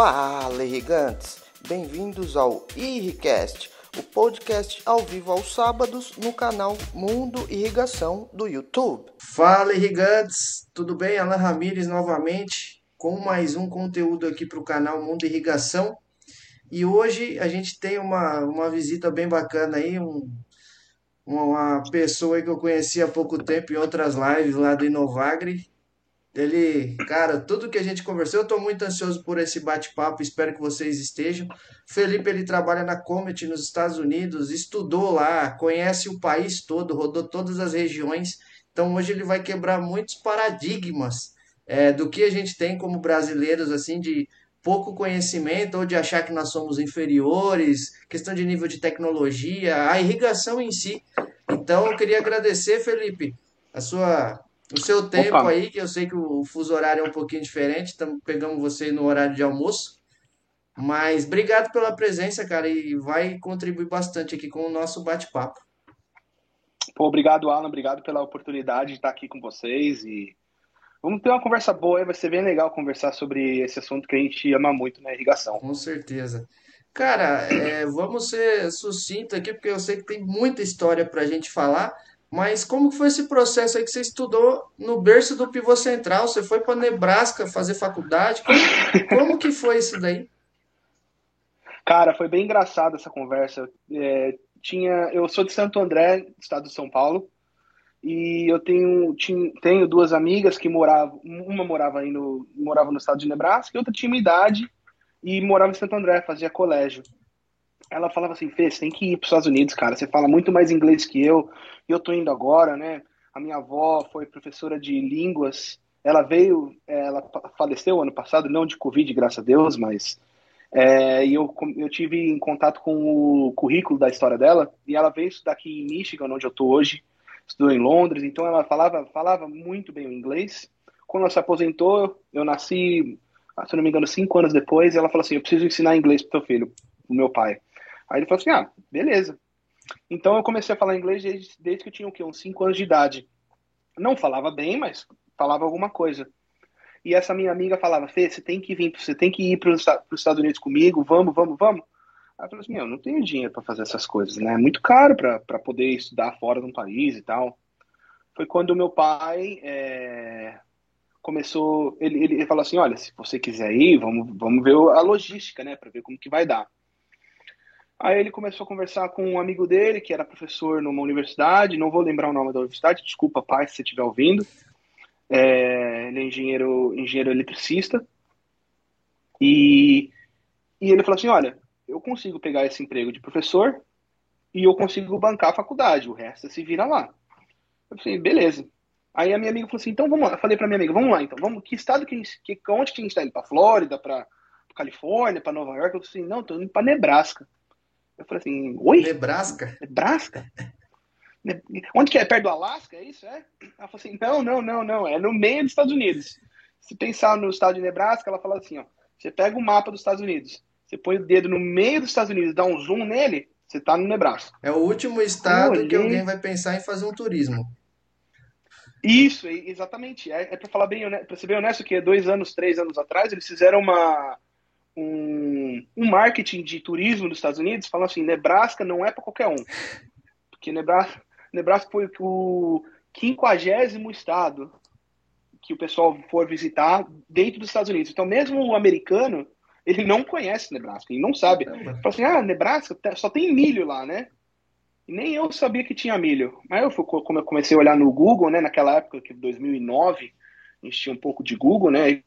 Fala, irrigantes! Bem-vindos ao Irricast, o podcast ao vivo aos sábados no canal Mundo Irrigação do YouTube. Fala, irrigantes! Tudo bem? Alan Ramires novamente com mais um conteúdo aqui para o canal Mundo Irrigação. E hoje a gente tem uma, uma visita bem bacana aí, um, uma pessoa que eu conheci há pouco tempo em outras lives lá do Inovagre, ele, cara, tudo que a gente conversou, eu estou muito ansioso por esse bate-papo, espero que vocês estejam. Felipe, ele trabalha na Comet nos Estados Unidos, estudou lá, conhece o país todo, rodou todas as regiões. Então hoje ele vai quebrar muitos paradigmas é, do que a gente tem como brasileiros, assim, de pouco conhecimento ou de achar que nós somos inferiores, questão de nível de tecnologia, a irrigação em si. Então eu queria agradecer, Felipe, a sua o seu tempo Opa. aí, que eu sei que o fuso horário é um pouquinho diferente, estamos pegando você no horário de almoço. Mas obrigado pela presença, cara, e vai contribuir bastante aqui com o nosso bate-papo. Obrigado, Alan, obrigado pela oportunidade de estar aqui com vocês e vamos ter uma conversa boa, vai ser bem legal conversar sobre esse assunto que a gente ama muito na irrigação. Com certeza. Cara, é, vamos ser sucinto aqui, porque eu sei que tem muita história para a gente falar, mas como foi esse processo aí que você estudou no berço do pivô central? Você foi para Nebraska fazer faculdade? Como, como, que foi isso daí? Cara, foi bem engraçado essa conversa. É, tinha, eu sou de Santo André, estado de São Paulo, e eu tenho, tinha, tenho duas amigas que moravam, uma morava aí no, morava no estado de Nebraska e outra tinha minha idade e morava em Santo André, fazia colégio ela falava assim, Fê, você tem que ir para os Estados Unidos, cara. Você fala muito mais inglês que eu. E eu tô indo agora, né? A minha avó foi professora de línguas. Ela veio, é, ela faleceu ano passado, não de Covid, graças a Deus, mas é, e eu, eu tive em contato com o currículo da história dela. E ela veio estudar aqui em Michigan, onde eu tô hoje. Estudou em Londres, então ela falava, falava muito bem o inglês. Quando ela se aposentou, eu nasci, se não me engano, cinco anos depois. Ela falou assim: Eu preciso ensinar inglês pro teu filho, o meu pai. Aí ele falou assim: ah, beleza. Então eu comecei a falar inglês desde, desde que eu tinha o quê? uns 5 anos de idade. Não falava bem, mas falava alguma coisa. E essa minha amiga falava: Fê, você tem que vir, você tem que ir para os Estados Unidos comigo, vamos, vamos, vamos. Aí eu falei assim: meu, não tenho dinheiro para fazer essas coisas, né? É muito caro para poder estudar fora de um país e tal. Foi quando o meu pai é, começou, ele, ele, ele falou assim: olha, se você quiser ir, vamos, vamos ver a logística, né, para ver como que vai dar. Aí ele começou a conversar com um amigo dele, que era professor numa universidade, não vou lembrar o nome da universidade, desculpa, pai, se você estiver ouvindo. É, ele é engenheiro, engenheiro eletricista. E, e ele falou assim: Olha, eu consigo pegar esse emprego de professor e eu consigo bancar a faculdade, o resto se vira lá. Eu falei: Beleza. Aí a minha amiga falou assim: Então vamos lá. Eu falei para minha amiga: Vamos lá, então, vamos. Que estado que, que onde que a gente está indo? Para Flórida, para Califórnia, para Nova York? Eu falei assim: Não, estou indo para Nebraska. Eu falei assim, oi? Nebraska? Nebraska? Onde que é? Perto do Alasca, é isso? É? Ela falou assim, não, não, não, não, é no meio dos Estados Unidos. Se pensar no estado de Nebraska, ela fala assim, ó, você pega o mapa dos Estados Unidos, você põe o dedo no meio dos Estados Unidos, dá um zoom nele, você tá no Nebraska. É o último estado que alguém vai pensar em fazer um turismo. Isso, exatamente. É, é para falar bem, para ser bem honesto, que dois anos, três anos atrás, eles fizeram uma, um, um marketing de turismo dos Estados Unidos falando assim, Nebraska não é para qualquer um. Porque Nebraska, Nebraska foi o quinquagésimo estado que o pessoal for visitar dentro dos Estados Unidos. Então, mesmo o americano, ele não conhece Nebraska, ele não sabe. Fala assim, ah, Nebraska só tem milho lá, né? E nem eu sabia que tinha milho. Mas eu, como eu comecei a olhar no Google, né, naquela época, que 2009, a gente tinha um pouco de Google, né,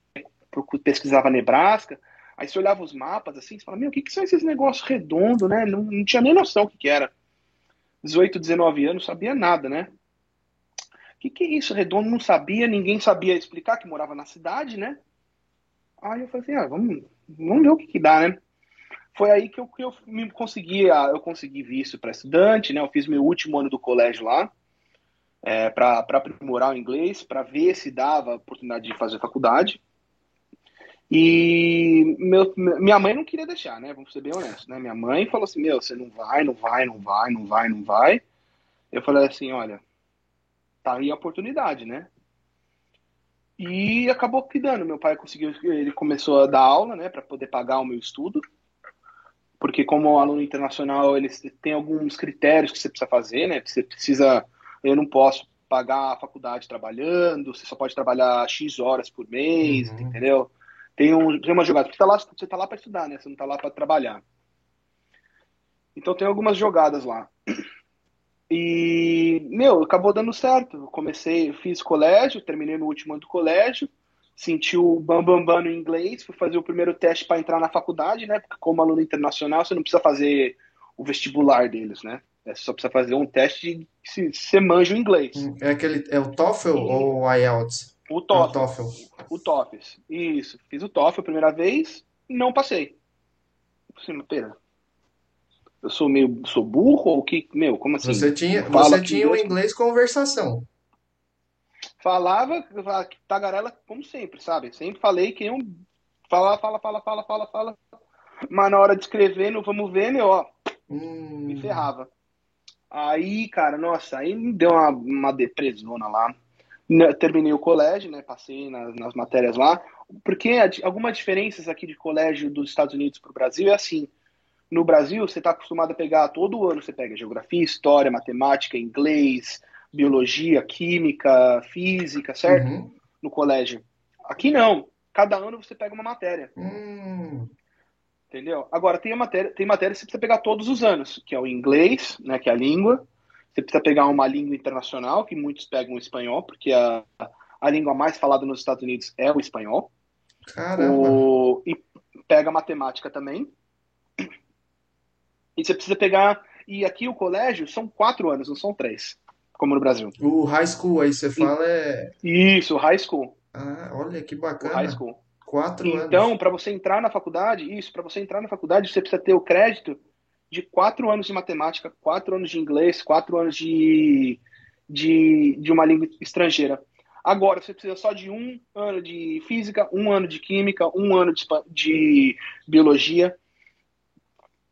pesquisava Nebraska, Aí você olhava os mapas assim, você fala, meu, o que, que são esses negócios redondos, né? Não, não tinha nem noção o que, que era. 18, 19 anos, sabia nada, né? O que, que é isso? Redondo não sabia, ninguém sabia explicar, que morava na cidade, né? Aí eu falei assim, ah, vamos, vamos ver o que, que dá, né? Foi aí que eu, que eu me consegui, eu consegui visto para estudante, né? Eu fiz meu último ano do colégio lá, é, para aprimorar o inglês, para ver se dava oportunidade de fazer faculdade. E meu, minha mãe não queria deixar, né? Vamos ser bem honestos, né? Minha mãe falou assim: Meu, você não vai, não vai, não vai, não vai, não vai. Eu falei assim: Olha, tá aí a oportunidade, né? E acabou que dando. Meu pai conseguiu, ele começou a dar aula, né, para poder pagar o meu estudo. Porque como aluno internacional, eles têm alguns critérios que você precisa fazer, né? Você precisa, eu não posso pagar a faculdade trabalhando, você só pode trabalhar X horas por mês, uhum. entendeu? Tem, um, tem uma jogada, porque tá lá, você tá lá para estudar, né? Você não tá lá para trabalhar. Então tem algumas jogadas lá. E, meu, acabou dando certo. comecei, fiz colégio, terminei no último ano do colégio, senti o bam bam bam no inglês, fui fazer o primeiro teste para entrar na faculdade, né? Porque como aluno internacional, você não precisa fazer o vestibular deles, né? É só precisa fazer um teste de se você manja o inglês. Hum, é aquele é o TOEFL e... ou o IELTS? O TOEFL. É o TOEFL. O TOEFL. Isso. Fiz o TOEFL a primeira vez, não passei. Assim, pera, eu sou meio sou burro ou que, meu, como assim? Você tinha, você tinha o inglês conversação. Falava tagarela como sempre, sabe? Sempre falei que eu fala, fala, fala, fala, fala, fala. Mas na hora de escrever, no vamos ver, meu, ó, hum. me ferrava. Aí, cara, nossa, aí me deu uma, uma depressona lá. Terminei o colégio, né? Passei nas, nas matérias lá. Porque algumas diferenças aqui de colégio dos Estados Unidos para o Brasil é assim no Brasil, você está acostumado a pegar todo ano, você pega geografia, história, matemática, inglês, biologia, química, física, certo? Uhum. No colégio. Aqui não. Cada ano você pega uma matéria. Hum. Entendeu? Agora, tem, a matéria, tem matéria que você precisa pegar todos os anos, que é o inglês, né, que é a língua. Você precisa pegar uma língua internacional, que muitos pegam o espanhol, porque a, a língua mais falada nos Estados Unidos é o espanhol. Caramba! O, e pega matemática também. E você precisa pegar. E aqui o colégio são quatro anos, não são três, como no Brasil. O high school aí você fala é. Isso, high school. Ah, olha que bacana. O high school. Quatro então, anos. Então, para você entrar na faculdade, isso, para você entrar na faculdade, você precisa ter o crédito de quatro anos de matemática, quatro anos de inglês, quatro anos de, de, de uma língua estrangeira. Agora, você precisa só de um ano de física, um ano de química, um ano de, de biologia.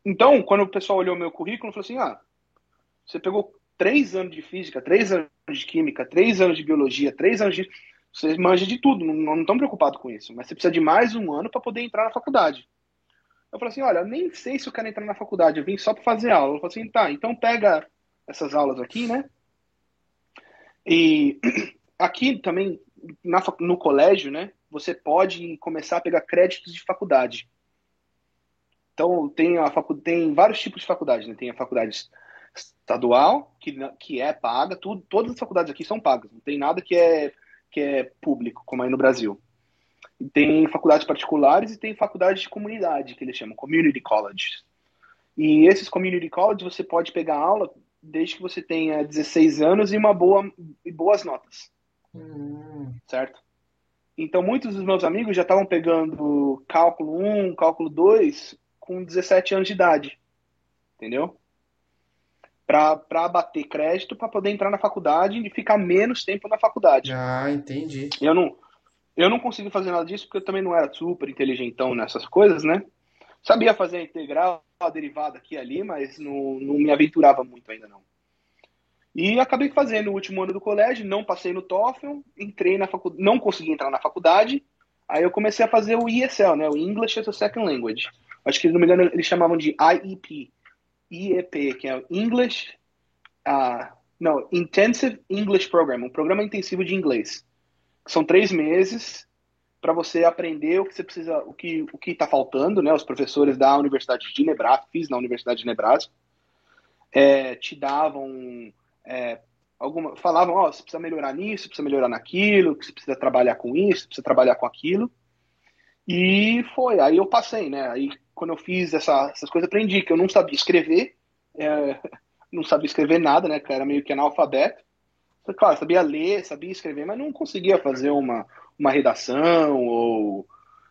Então, quando o pessoal olhou meu currículo, falou assim: ah, você pegou três anos de física, três anos de química, três anos de biologia, três anos de. Você manja de tudo, não estão preocupados com isso, mas você precisa de mais um ano para poder entrar na faculdade. Eu falei assim: olha, nem sei se eu quero entrar na faculdade, eu vim só para fazer aula. Eu falei assim: tá, então pega essas aulas aqui, né? E aqui também, na, no colégio, né, você pode começar a pegar créditos de faculdade. Então, tem, a facu... tem vários tipos de faculdades. Né? Tem a faculdade estadual, que, que é paga, tudo, todas as faculdades aqui são pagas, não tem nada que é, que é público, como aí no Brasil. Tem faculdades particulares e tem faculdades de comunidade, que eles chamam community colleges. E esses community colleges você pode pegar aula desde que você tenha 16 anos e uma boa e boas notas. Hum. Certo? Então, muitos dos meus amigos já estavam pegando cálculo 1, cálculo 2 com 17 anos de idade. Entendeu? Para bater crédito para poder entrar na faculdade e ficar menos tempo na faculdade. Ah, entendi. Eu não, eu não consegui fazer nada disso porque eu também não era super inteligentão nessas coisas, né? Sabia fazer a integral, a derivada aqui e ali, mas não, não me aventurava muito ainda não. E acabei fazendo o último ano do colégio, não passei no TOEFL, entrei na faculdade, não consegui entrar na faculdade, aí eu comecei a fazer o ESL, né, o English as a Second Language acho que, se não me engano, eles chamavam de IEP, IEP, que é English, uh, não, Intensive English Program, um programa intensivo de inglês. São três meses para você aprender o que você precisa, o que o que está faltando, né? Os professores da Universidade de Nebraska, fiz na Universidade de Nebraska, é, te davam é, alguma, falavam, ó, oh, você precisa melhorar nisso, precisa melhorar naquilo, que você precisa trabalhar com isso, precisa trabalhar com aquilo. E foi, aí eu passei, né? Aí quando eu fiz essa, essas coisas, aprendi que eu não sabia escrever, é, não sabia escrever nada, né? Que era meio que analfabeto. Claro, sabia ler, sabia escrever, mas não conseguia fazer uma, uma redação ou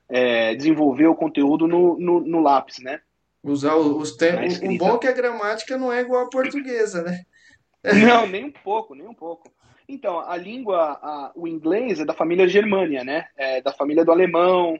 é, desenvolver o conteúdo no, no, no lápis, né? Usar os termos. O bom é que a gramática não é igual à portuguesa, né? Não, nem um pouco, nem um pouco. Então, a língua, a, o inglês é da família germânia, né? É da família do alemão,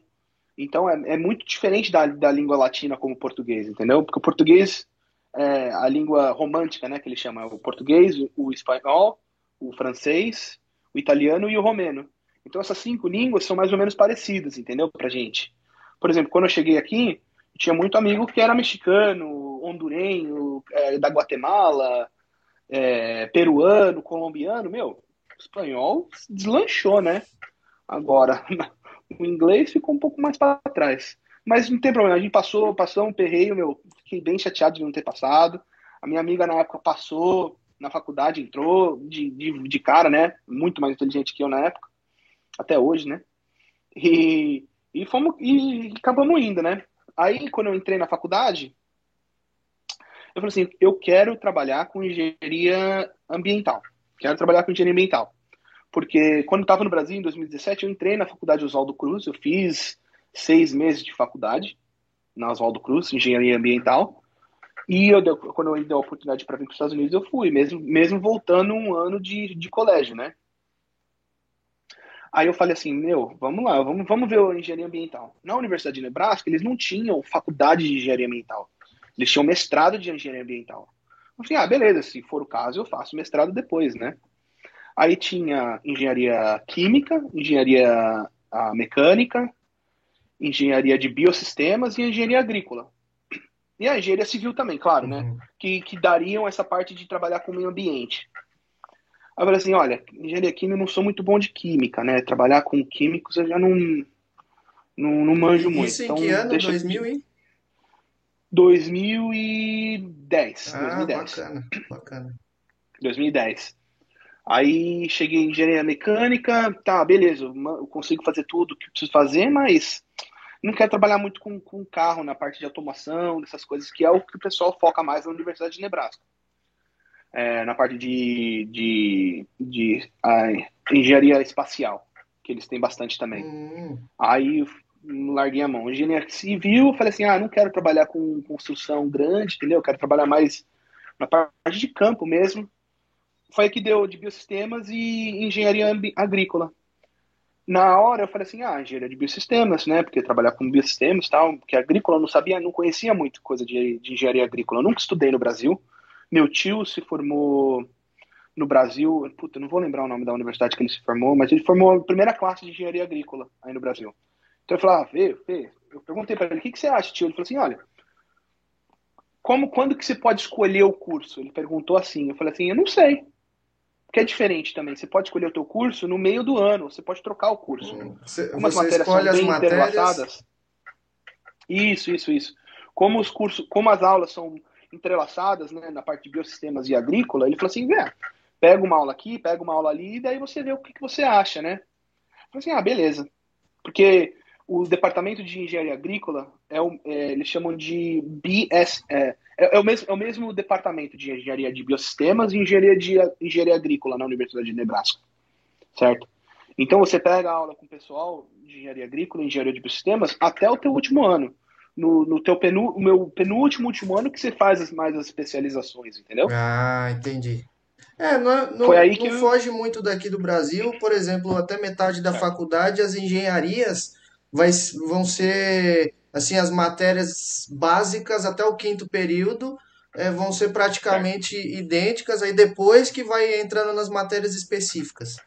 então é, é muito diferente da, da língua latina como o português, entendeu? Porque o português é a língua romântica, né, que ele chama o português, o espanhol, o francês, o italiano e o romeno. Então essas cinco línguas são mais ou menos parecidas, entendeu? Pra gente. Por exemplo, quando eu cheguei aqui, tinha muito amigo que era mexicano, hondurenho, é, da Guatemala, é, peruano, colombiano, meu, espanhol deslanchou, né? Agora, o inglês ficou um pouco mais para trás. Mas não tem problema, a gente passou, passou um perreio, meu, fiquei bem chateado de não ter passado. A minha amiga na época passou, na faculdade entrou de, de, de cara, né? Muito mais inteligente que eu na época, até hoje, né? E, e fomos e acabamos indo, né? Aí quando eu entrei na faculdade, eu falei assim, eu quero trabalhar com engenharia ambiental. Quero trabalhar com engenharia ambiental. Porque quando eu estava no Brasil, em 2017, eu entrei na faculdade Oswaldo Cruz, eu fiz seis meses de faculdade na Oswaldo Cruz, engenharia ambiental. E eu, quando eu dei a oportunidade para vir para os Estados Unidos, eu fui, mesmo, mesmo voltando um ano de, de colégio, né? Aí eu falei assim, meu, vamos lá, vamos, vamos ver a engenharia ambiental. Na Universidade de Nebraska, eles não tinham faculdade de engenharia ambiental. Eles tinham mestrado de engenharia ambiental. Eu falei, ah, beleza, se for o caso, eu faço mestrado depois, né? Aí tinha engenharia química, engenharia ah, mecânica, engenharia de biosistemas e engenharia agrícola. E a engenharia civil também, claro, né? Uhum. Que, que dariam essa parte de trabalhar com o meio ambiente. Aí eu falei assim, olha, engenharia química eu não sou muito bom de química, né? Trabalhar com químicos eu já não, não, não manjo muito. Isso em então, que ano? 2000 e? 2010. Ah, 2010. bacana, bacana. 2010. Aí cheguei em engenharia mecânica, tá, beleza, eu consigo fazer tudo que preciso fazer, mas não quero trabalhar muito com, com carro na parte de automação, dessas coisas, que é o que o pessoal foca mais na Universidade de Nebraska. É, na parte de, de, de engenharia espacial, que eles têm bastante também. Hum. Aí larguei a mão. Engenharia civil, falei assim, ah, não quero trabalhar com construção grande, entendeu? Quero trabalhar mais na parte de campo mesmo foi que deu de biosistemas e engenharia agrícola. Na hora eu falei assim, ah, engenharia de biosistemas, né? Porque trabalhar com biosistemas e tal, porque agrícola eu não sabia, não conhecia muito coisa de, de engenharia agrícola. Eu nunca estudei no Brasil. Meu tio se formou no Brasil, puta, não vou lembrar o nome da universidade que ele se formou, mas ele formou a primeira classe de engenharia agrícola aí no Brasil. Então eu falei, ah, vê, vê. Eu perguntei para ele, o que, que você acha, tio? Ele falou assim, olha, como, quando que você pode escolher o curso? Ele perguntou assim. Eu falei assim, eu não sei. Porque é diferente também. Você pode escolher o teu curso no meio do ano, você pode trocar o curso. Hum. Você, Como as matérias são bem matérias... Isso, isso, isso. Como os cursos, como as aulas são entrelaçadas, né, na parte de biosistemas e agrícola, ele falou assim, Vê, pega uma aula aqui, pega uma aula ali, e daí você vê o que, que você acha, né? Eu falei assim, ah, beleza. Porque o departamento de engenharia agrícola é, o, é eles chamam de BS, é, é, é, o mesmo, é o mesmo departamento de engenharia de biosistemas e engenharia de engenharia agrícola na Universidade de Nebraska, certo? Então você pega a aula com o pessoal de engenharia agrícola, engenharia de biosistemas até o teu último ano. No, no teu penu, meu penúltimo último ano que você faz as, mais as especializações, entendeu? Ah, entendi. É, não, é, não, Foi aí que não eu... foge muito daqui do Brasil, por exemplo, até metade da é. faculdade, as engenharias vai, vão ser assim as matérias básicas até o quinto período é, vão ser praticamente idênticas aí depois que vai entrando nas matérias específicas.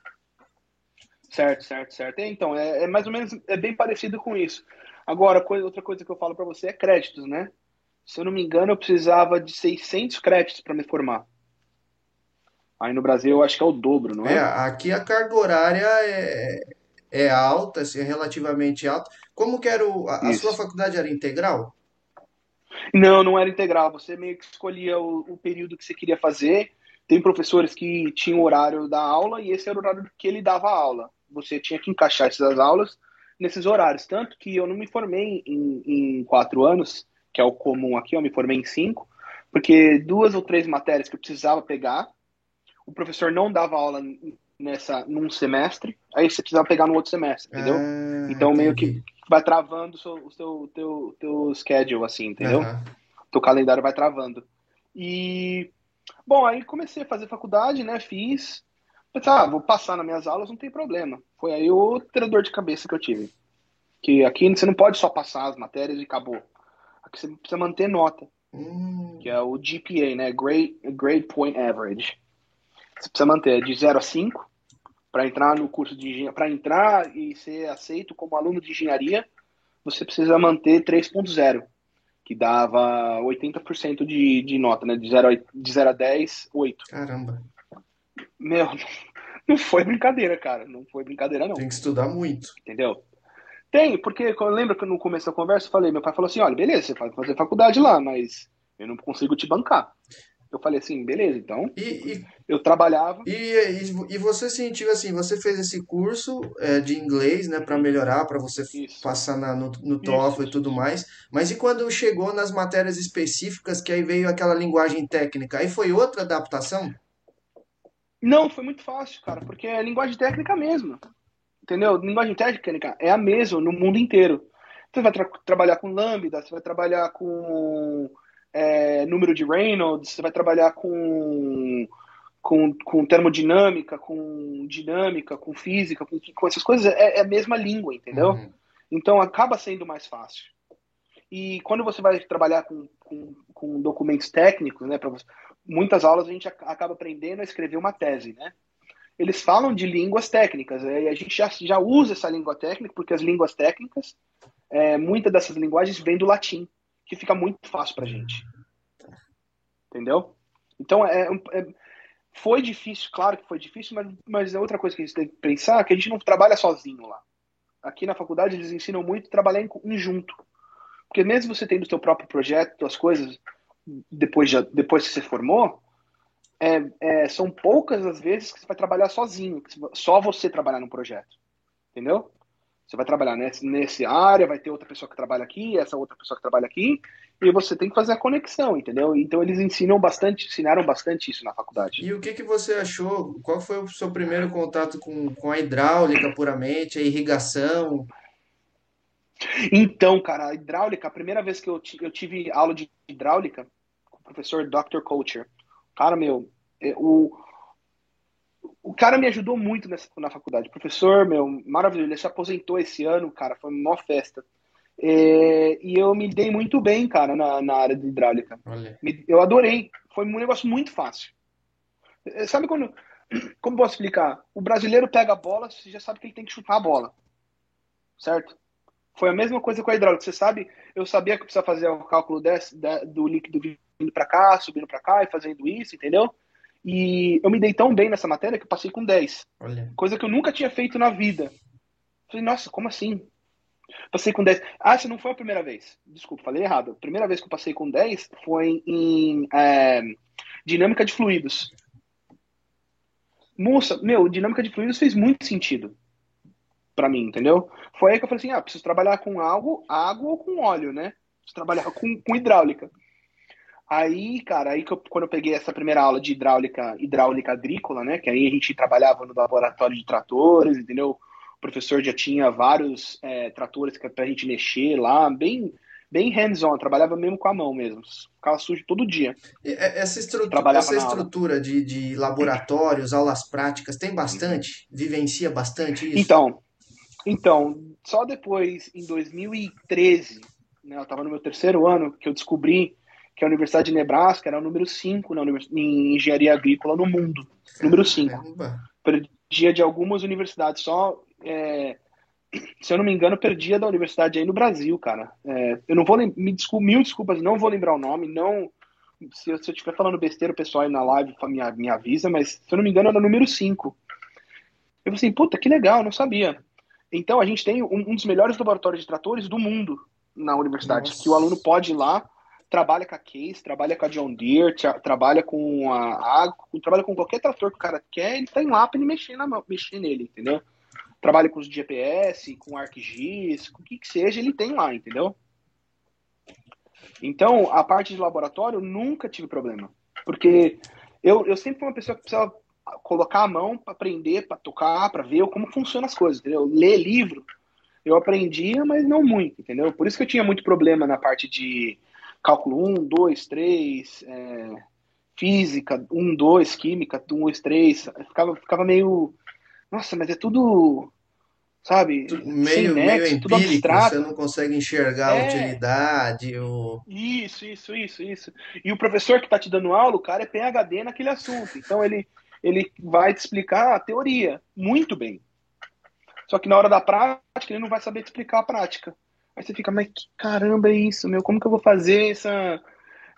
Certo certo certo. Então é, é mais ou menos é bem parecido com isso. Agora coisa, outra coisa que eu falo para você é créditos né? Se eu não me engano eu precisava de 600 créditos para me formar. Aí no Brasil eu acho que é o dobro não é, é aqui a carga horária é é alta, assim, é relativamente alta. Como que era o, a, a sua faculdade era integral? Não, não era integral. Você meio que escolhia o, o, período que você queria fazer. Tem professores que tinham o horário da aula e esse era o horário que ele dava a aula. Você tinha que encaixar essas aulas nesses horários. Tanto que eu não me formei em, em quatro anos, que é o comum aqui, eu me formei em cinco, porque duas ou três matérias que eu precisava pegar, o professor não dava aula nessa num semestre, aí você precisa pegar no outro semestre, entendeu? Ah, então meio que vai travando o seu, o seu teu, teu schedule, assim, entendeu? Uhum. Teu calendário vai travando. E bom, aí comecei a fazer faculdade, né? Fiz. Pensei, ah, vou passar nas minhas aulas, não tem problema. Foi aí outra dor de cabeça que eu tive. Que aqui você não pode só passar as matérias e acabou. Aqui você precisa manter nota. Hum. Que é o GPA, né? Grade, Grade Point Average. Você precisa manter de 0 a 5 Para entrar no curso de engenharia, para entrar e ser aceito como aluno de engenharia, você precisa manter 3.0, que dava 80% de, de nota, né? De 0 a, de 0 a 10, 8. Caramba. Meu, não foi brincadeira, cara. Não foi brincadeira, não. Tem que estudar muito. Entendeu? Tem, porque lembra que no começo da conversa eu falei, meu pai falou assim, olha, beleza, você vai fazer faculdade lá, mas eu não consigo te bancar. Eu falei assim, beleza, então. E, e eu trabalhava. E, e, e, você sentiu assim, você fez esse curso é, de inglês, né, para melhorar, para você Isso. passar na, no, no TOEFL e tudo mais. Mas e quando chegou nas matérias específicas, que aí veio aquela linguagem técnica, aí foi outra adaptação? Não, foi muito fácil, cara, porque é linguagem técnica mesmo. Entendeu? Linguagem técnica é a mesma no mundo inteiro. Você vai tra trabalhar com lambda, você vai trabalhar com é, número de Reynolds, você vai trabalhar com, com, com termodinâmica, com dinâmica, com física, com, com essas coisas, é, é, a mesma língua, entendeu? Uhum. Então acaba sendo mais fácil. E quando você vai trabalhar com, com, com documentos técnicos, né, você, muitas aulas a gente acaba aprendendo a escrever uma tese, né? Eles falam de línguas técnicas, né, e a gente já, já usa essa língua técnica, porque as línguas técnicas, é, muitas dessas linguagens vêm do latim que fica muito fácil pra gente. Entendeu? Então, é, é, foi difícil, claro que foi difícil, mas, mas é outra coisa que a gente tem que pensar, que a gente não trabalha sozinho lá. Aqui na faculdade eles ensinam muito trabalhar em, em junto. Porque mesmo você tendo o seu próprio projeto, as coisas, depois, de, depois que você formou, é, é, são poucas as vezes que você vai trabalhar sozinho, só você trabalhar no projeto. Entendeu? Você vai trabalhar nesse, nesse área, vai ter outra pessoa que trabalha aqui, essa outra pessoa que trabalha aqui, e você tem que fazer a conexão, entendeu? Então eles ensinam bastante, ensinaram bastante isso na faculdade. E o que, que você achou? Qual foi o seu primeiro contato com, com a hidráulica puramente, a irrigação? Então, cara, a hidráulica, a primeira vez que eu, eu tive aula de hidráulica com o professor Dr. Coacher, cara, meu, é, o, o cara me ajudou muito nessa, na faculdade. Professor, meu, maravilhoso. Ele se aposentou esse ano, cara, foi uma festa. É, e eu me dei muito bem, cara, na, na área de hidráulica. Me, eu adorei. Foi um negócio muito fácil. É, sabe quando. Como posso explicar? O brasileiro pega a bola, você já sabe que ele tem que chutar a bola. Certo? Foi a mesma coisa com a hidráulica. Você sabe, eu sabia que precisa fazer o cálculo desse, do líquido vindo para cá, subindo para cá e fazendo isso, entendeu? E eu me dei tão bem nessa matéria que eu passei com 10. Olha. Coisa que eu nunca tinha feito na vida. Falei, nossa, como assim? Passei com 10. Ah, essa não foi a primeira vez. Desculpa, falei errado. A primeira vez que eu passei com 10 foi em é, dinâmica de fluidos. Moça, meu, dinâmica de fluidos fez muito sentido para mim, entendeu? Foi aí que eu falei assim, ah, preciso trabalhar com água, água ou com óleo, né? Preciso trabalhar com, com hidráulica. Aí, cara, aí que eu, quando eu peguei essa primeira aula de hidráulica, hidráulica agrícola, né? Que aí a gente trabalhava no laboratório de tratores, entendeu? O professor já tinha vários é, tratores pra gente mexer lá, bem, bem hands-on, trabalhava mesmo com a mão mesmo. Ficava sujo todo dia. E é, essa estrutura, essa estrutura de, de laboratórios, aulas práticas, tem bastante? Vivencia bastante isso? Então, então, só depois, em 2013, né, eu estava no meu terceiro ano, que eu descobri que a Universidade de Nebraska era o número 5 na em engenharia agrícola no mundo. Número 5. Perdia de algumas universidades só. É, se eu não me engano, perdia da universidade aí no Brasil, cara. É, eu não vou me desculpa, mil desculpas, não vou lembrar o nome, não. Se eu, estiver falando besteira, o pessoal aí na live me, me avisa, mas se eu não me engano, era o número 5. Eu falei assim, puta, que legal, não sabia. Então a gente tem um, um dos melhores laboratórios de tratores do mundo na universidade, Nossa. que o aluno pode ir lá trabalha com a Case, trabalha com a John Deere, tra trabalha com a Agro, trabalha com qualquer trator que o cara quer, ele tem lá para ele mexer, na, mexer nele, entendeu? Trabalha com os GPS, com ArcGIS, com o que que seja, ele tem lá, entendeu? Então, a parte de laboratório, nunca tive problema. Porque eu, eu sempre fui uma pessoa que precisava colocar a mão para aprender, para tocar, para ver como funcionam as coisas, entendeu? Ler livro, eu aprendia, mas não muito, entendeu? Por isso que eu tinha muito problema na parte de cálculo 1, 2, 3, é, física 1, 2, química 1, 2, 3. Ficava, ficava meio. Nossa, mas é tudo. Sabe? Meio, nexo, meio tudo abstrato. Você não consegue enxergar é. a utilidade. O... Isso, isso, isso, isso. E o professor que está te dando aula, o cara é PHD naquele assunto. Então ele, ele vai te explicar a teoria muito bem. Só que na hora da prática, ele não vai saber te explicar a prática. Aí você fica, mas que caramba é isso, meu? Como que eu vou fazer essa,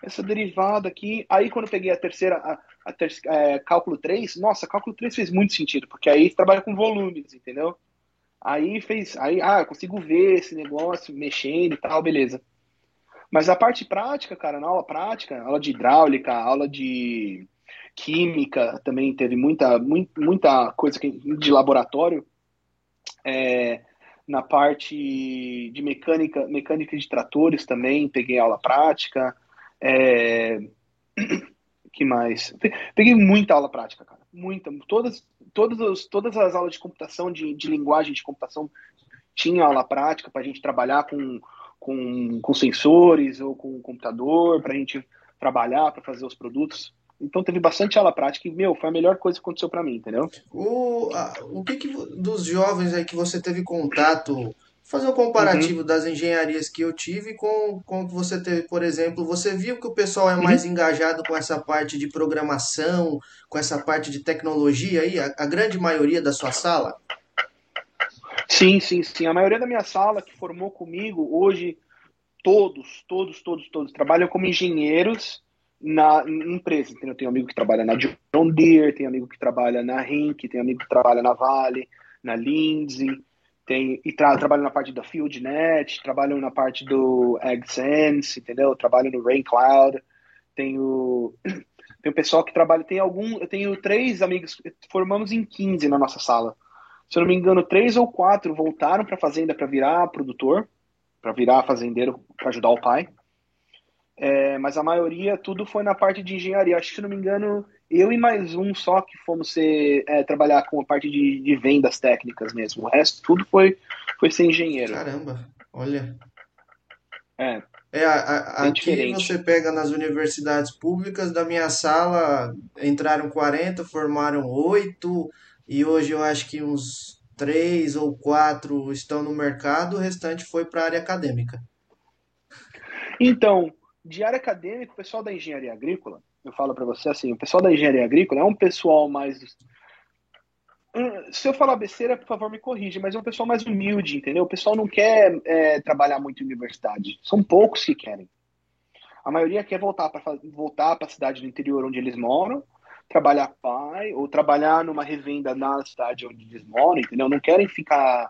essa derivada aqui? Aí quando eu peguei a terceira, a, a ter, é, cálculo 3, nossa, cálculo 3 fez muito sentido, porque aí trabalha com volumes, entendeu? Aí fez, aí, ah, eu consigo ver esse negócio mexendo e tal, beleza. Mas a parte prática, cara, na aula prática, aula de hidráulica, aula de química, também teve muita, muita, coisa de laboratório. É, na parte de mecânica, mecânica de tratores também, peguei aula prática. É... que mais? Peguei muita aula prática, cara. Muita. Todas, todas, as, todas as aulas de computação, de, de linguagem de computação, tinha aula prática para a gente trabalhar com, com, com sensores ou com computador, para a gente trabalhar, para fazer os produtos. Então teve bastante aula prática e, meu, foi a melhor coisa que aconteceu para mim, entendeu? O, a, o que, que dos jovens aí que você teve contato, fazer um comparativo uhum. das engenharias que eu tive com, com o que você teve, por exemplo, você viu que o pessoal é mais uhum. engajado com essa parte de programação, com essa parte de tecnologia aí, a, a grande maioria da sua sala? Sim, sim, sim. A maioria da minha sala que formou comigo, hoje, todos, todos, todos, todos trabalham como engenheiros na empresa. Entendeu? Tem amigo que trabalha na John Deere, tem amigo que trabalha na Henk, tem amigo que trabalha na Vale, na Lindsay, tem, e tra trabalham na parte da FieldNet, trabalham na parte do AgSense, entendeu? Trabalham no RainCloud, tem o, tem o pessoal que trabalha, tem algum, eu tenho três amigos, formamos em 15 na nossa sala. Se eu não me engano, três ou quatro voltaram para fazenda para virar produtor, para virar fazendeiro, para ajudar o pai. É, mas a maioria, tudo foi na parte de engenharia. Acho que, se não me engano, eu e mais um só que fomos ser, é, trabalhar com a parte de, de, vendas técnicas mesmo. O resto, tudo foi, foi ser engenheiro. Caramba, olha. É. É, a, a, aqui diferente. você pega nas universidades públicas, da minha sala entraram 40, formaram 8, e hoje eu acho que uns 3 ou 4 estão no mercado, o restante foi para a área acadêmica. Então, de área acadêmica, o pessoal da engenharia agrícola, eu falo para você assim, o pessoal da engenharia agrícola é um pessoal mais hum, se eu falar besteira, por favor, me corrija, mas é um pessoal mais humilde, entendeu? O pessoal não quer é, trabalhar muito em universidade. São poucos que querem. A maioria quer voltar para voltar a cidade do interior onde eles moram, trabalhar pai, ou trabalhar numa revenda na cidade onde eles moram, entendeu? Não querem ficar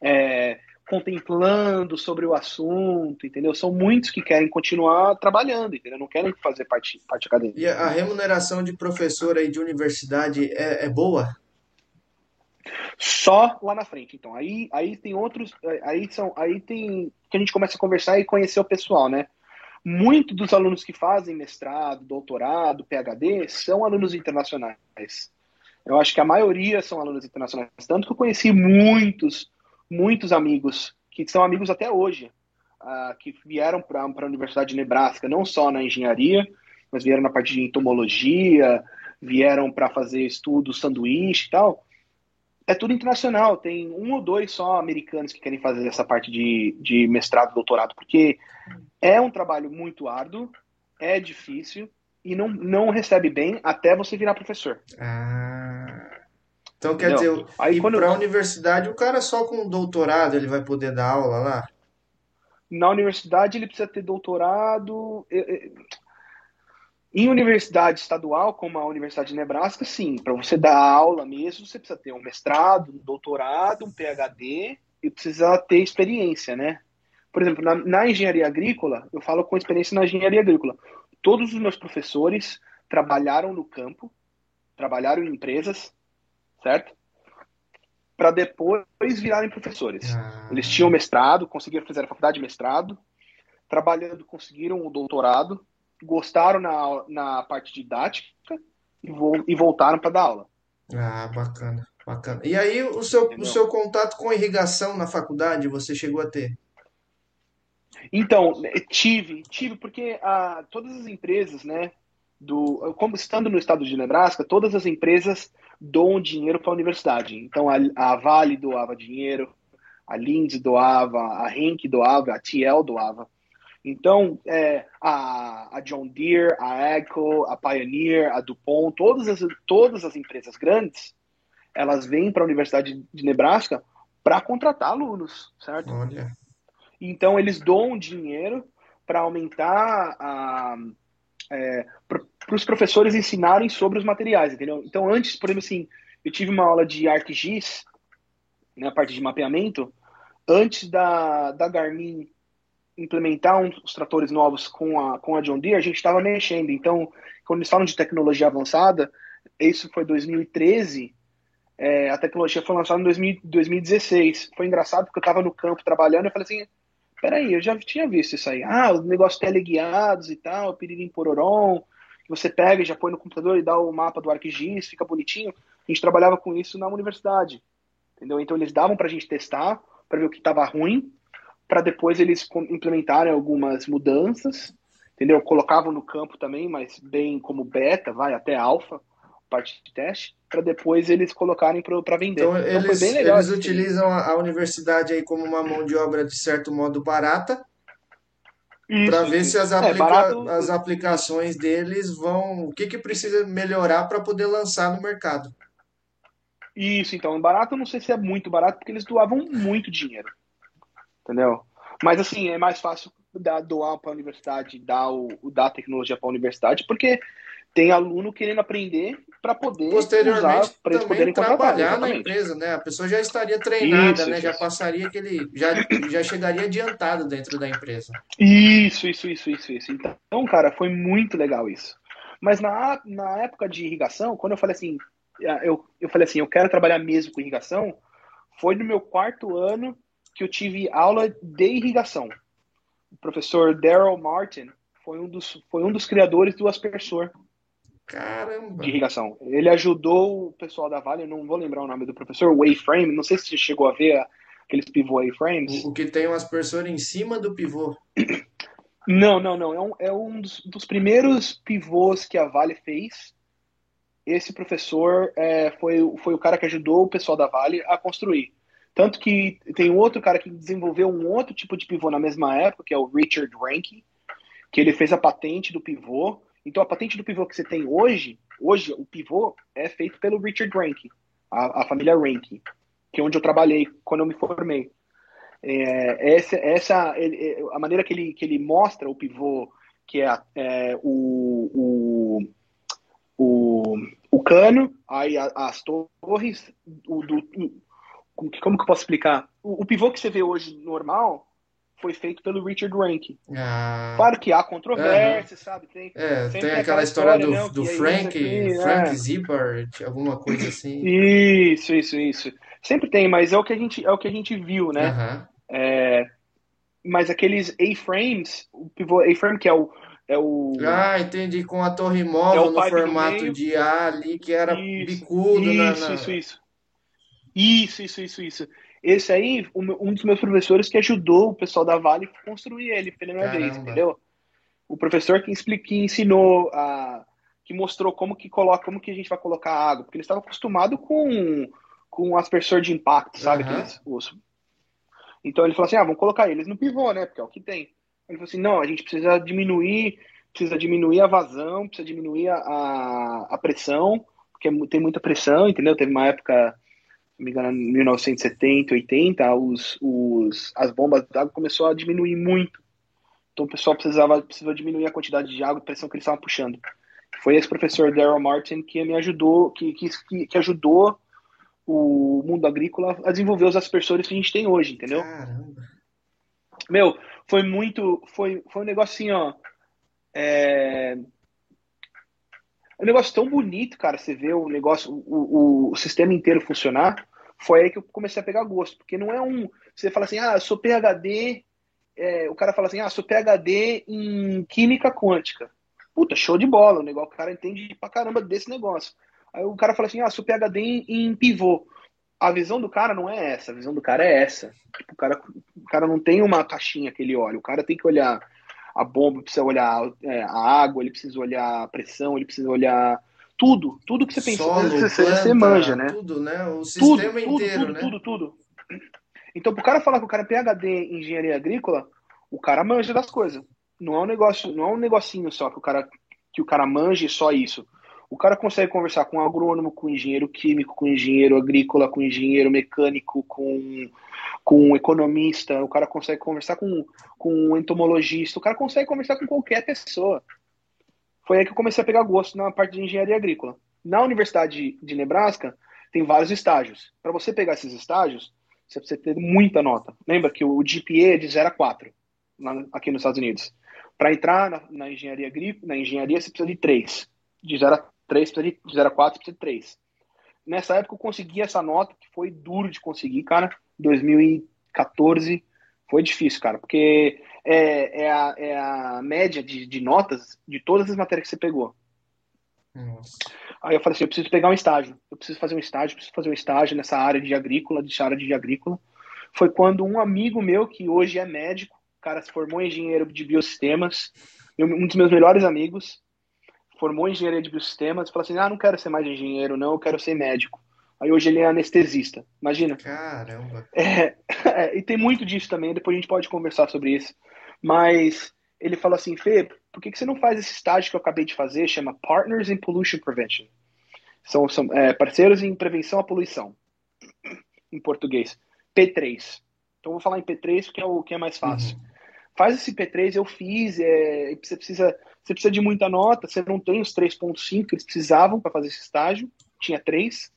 é, contemplando sobre o assunto, entendeu? São muitos que querem continuar trabalhando, entendeu? Não querem fazer parte, parte acadêmica. E a remuneração de professor aí de universidade é, é boa? Só lá na frente, então. Aí, aí tem outros, aí são, aí tem que a gente começa a conversar e conhecer o pessoal, né? Muitos dos alunos que fazem mestrado, doutorado, PhD são alunos internacionais. Eu acho que a maioria são alunos internacionais, tanto que eu conheci muitos muitos amigos que são amigos até hoje, uh, que vieram para a Universidade de Nebraska, não só na engenharia, mas vieram na parte de entomologia, vieram para fazer estudos sanduíche e tal. É tudo internacional, tem um ou dois só americanos que querem fazer essa parte de, de mestrado, doutorado, porque é um trabalho muito árduo, é difícil e não, não recebe bem até você virar professor. Ah. Então, quer Entendeu? dizer, Aí, ir para a eu... universidade, o cara só com doutorado ele vai poder dar aula lá? Na universidade ele precisa ter doutorado. Em universidade estadual, como a Universidade de Nebraska, sim. Para você dar aula mesmo, você precisa ter um mestrado, um doutorado, um PhD e precisa ter experiência, né? Por exemplo, na, na engenharia agrícola, eu falo com experiência na engenharia agrícola. Todos os meus professores trabalharam no campo, trabalharam em empresas, certo? Para depois virarem professores. Ah. Eles tinham mestrado, conseguiram fazer a faculdade de mestrado, trabalhando, conseguiram o doutorado, gostaram na, na parte didática e, vo, e voltaram para dar aula. Ah, bacana, bacana. E aí, o seu, o seu contato com irrigação na faculdade, você chegou a ter? Então, tive, tive, porque ah, todas as empresas, né, do, como estando no estado de Nebraska, todas as empresas doam dinheiro para a universidade. Então a, a, Vale doava dinheiro, a Lindsay doava, a Henk doava, a TL doava. Então, é, a, a, John Deere, a AGCO, a Pioneer, a DuPont, todas as, todas as empresas grandes, elas vêm para a Universidade de Nebraska para contratar alunos, certo? Olha. Então, eles doam dinheiro para aumentar a. É, para os professores ensinarem sobre os materiais, entendeu? Então, antes, por exemplo, assim, eu tive uma aula de ArcGIS, né, a parte de mapeamento, antes da, da Garmin implementar uns tratores novos com a, com a John Deere, a gente estava mexendo. Então, quando eles falam de tecnologia avançada, isso foi 2013, é, a tecnologia foi lançada em 2000, 2016. Foi engraçado porque eu estava no campo trabalhando e falei assim, peraí, eu já tinha visto isso aí. Ah, os negócios teleguiados e tal, piririm pororom, você pega e já põe no computador e dá o mapa do ArcGIS, fica bonitinho. A gente trabalhava com isso na universidade, entendeu? Então eles davam para a gente testar, para ver o que estava ruim, para depois eles implementarem algumas mudanças, entendeu? Colocavam no campo também, mas bem como beta, vai até alfa, parte de teste, para depois eles colocarem para vender. Então, então eles, eles utilizam a, a, universidade aí como uma mão de obra de certo modo barata, para ver se as, é, aplica é, barato... as aplicações deles vão. O que, que precisa melhorar para poder lançar no mercado. Isso, então, barato eu não sei se é muito barato, porque eles doavam muito dinheiro entendeu? Mas assim, é mais fácil dar, doar para a universidade, dar, o, dar a tecnologia para a universidade, porque tem aluno querendo aprender para poder posteriormente para eles poderem trabalhar na empresa, né? A pessoa já estaria treinada, isso, né? Isso, já passaria aquele, já, já chegaria adiantado dentro da empresa. Isso, isso, isso, isso, isso. Então, cara, foi muito legal isso. Mas na, na época de irrigação, quando eu falei assim, eu, eu falei assim, eu quero trabalhar mesmo com irrigação, foi no meu quarto ano que eu tive aula de irrigação. O professor Daryl Martin foi um dos, foi um dos criadores do aspersor. Caramba! De irrigação. Ele ajudou o pessoal da Vale, não vou lembrar o nome do professor, Wayframe, não sei se você chegou a ver aqueles pivô Wayframes. O, o que tem um aspersor em cima do pivô. Não, não, não. É um, é um dos, dos, primeiros pivôs que a Vale fez. Esse professor é, foi, foi o cara que ajudou o pessoal da Vale a construir. Tanto que tem outro cara que desenvolveu um outro tipo de pivô na mesma época, que é o Richard Rankin, que ele fez a patente do pivô. Então a patente do pivô que você tem hoje, hoje o pivô é feito pelo Richard Rankin, a, a família Rankin, que é onde eu trabalhei quando eu me formei. É, essa, essa ele, a maneira que ele, que ele mostra o pivô, que é, é o, o, o, o, cano, aí as torres, o, do, como que eu posso explicar? O, o, pivô que você vê hoje normal foi feito pelo Richard Rankin. Ah. Claro que há controvérsia, sabe? Tem, é, tem aquela, aquela história, do, do Frank, tem, Frank é. Zipper, alguma coisa assim. Isso, isso, isso. Sempre tem, mas é o que a gente, é o que a gente viu, né? Uhum. É, mas aqueles A-frames, o pivô A-frame que é o é o. Ah, entendi. Com a torre móvel é no formato de A ali, que era isso, bicudo. Isso, na, na... isso, isso. Isso, isso, isso, isso. Esse aí, um dos meus professores que ajudou o pessoal da Vale a construir ele pela primeira vez, entendeu? O professor que, explica, que ensinou, a, que mostrou como que coloca, como que a gente vai colocar água, porque ele estava acostumado com com aspersor de impacto, sabe? Uhum. Os... Então ele falou assim, ah, vamos colocar eles no pivô, né? Porque é o que tem. Ele falou assim, não, a gente precisa diminuir, precisa diminuir a vazão, precisa diminuir a, a, a pressão, porque tem muita pressão, entendeu? Teve uma época não me engano, em 1970, 80, os, os, as bombas d'água começou a diminuir muito. Então o pessoal precisava, precisava diminuir a quantidade de água e pressão que eles estavam puxando. Foi esse professor Daryl Martin que me ajudou, que, que, que ajudou o mundo agrícola a desenvolver os aspersores que a gente tem hoje, entendeu? Caramba. Meu, foi muito, foi, foi um negócio assim, ó, é, um negócio tão bonito, cara, você vê o negócio, o, o, o sistema inteiro funcionar foi aí que eu comecei a pegar gosto, porque não é um. Você fala assim, ah, sou PHD. É, o cara fala assim, ah, sou PHD em química quântica. Puta, show de bola, o negócio, o cara entende pra caramba desse negócio. Aí o cara fala assim, ah, sou PHD em, em pivô. A visão do cara não é essa, a visão do cara é essa. Tipo, o, cara, o cara não tem uma caixinha que ele olha, o cara tem que olhar a bomba, precisa olhar é, a água, ele precisa olhar a pressão, ele precisa olhar tudo, tudo que você pensa, Solo, você, planta, você manja, né? Tudo, né? O sistema tudo, inteiro, tudo, né? Tudo, tudo, tudo. Então, pro cara falar que o cara é PhD em engenharia agrícola, o cara manja das coisas. Não é um negócio, não é um negocinho só que o cara que o cara manje só isso. O cara consegue conversar com um agrônomo, com um engenheiro químico, com um engenheiro agrícola, com um engenheiro mecânico, com, com um economista, o cara consegue conversar com, com um entomologista, o cara consegue conversar com qualquer pessoa. Foi aí que eu comecei a pegar gosto na parte de engenharia agrícola. Na Universidade de Nebraska, tem vários estágios. Para você pegar esses estágios, você precisa ter muita nota. Lembra que o GPA é de 0 a 4 aqui nos Estados Unidos. Para entrar na, na, engenharia agrícola, na engenharia, você precisa de 3. De 0 a 3, de, de 0 a 4, você precisa de 3. Nessa época eu consegui essa nota, que foi duro de conseguir, cara. 2014 foi difícil, cara, porque é, é, a, é a média de, de notas de todas as matérias que você pegou. Nossa. Aí eu falei assim, eu preciso pegar um estágio, eu preciso fazer um estágio, preciso fazer um estágio nessa área de agrícola, de área de agrícola. Foi quando um amigo meu, que hoje é médico, cara se formou em engenheiro de biosistemas, um dos meus melhores amigos, formou em engenharia de biosistemas, falou assim, ah, não quero ser mais engenheiro, não, eu quero ser médico. Aí hoje ele é anestesista, imagina. Caramba. É, é, e tem muito disso também, depois a gente pode conversar sobre isso. Mas ele falou assim, Fê, por que, que você não faz esse estágio que eu acabei de fazer, chama Partners in Pollution Prevention. São, são é, parceiros em prevenção à poluição, em português. P3. Então vou falar em P3 que é o que é mais fácil. Uhum. Faz esse P3, eu fiz, é, você, precisa, você precisa de muita nota, você não tem os 3.5 que eles precisavam para fazer esse estágio, tinha 3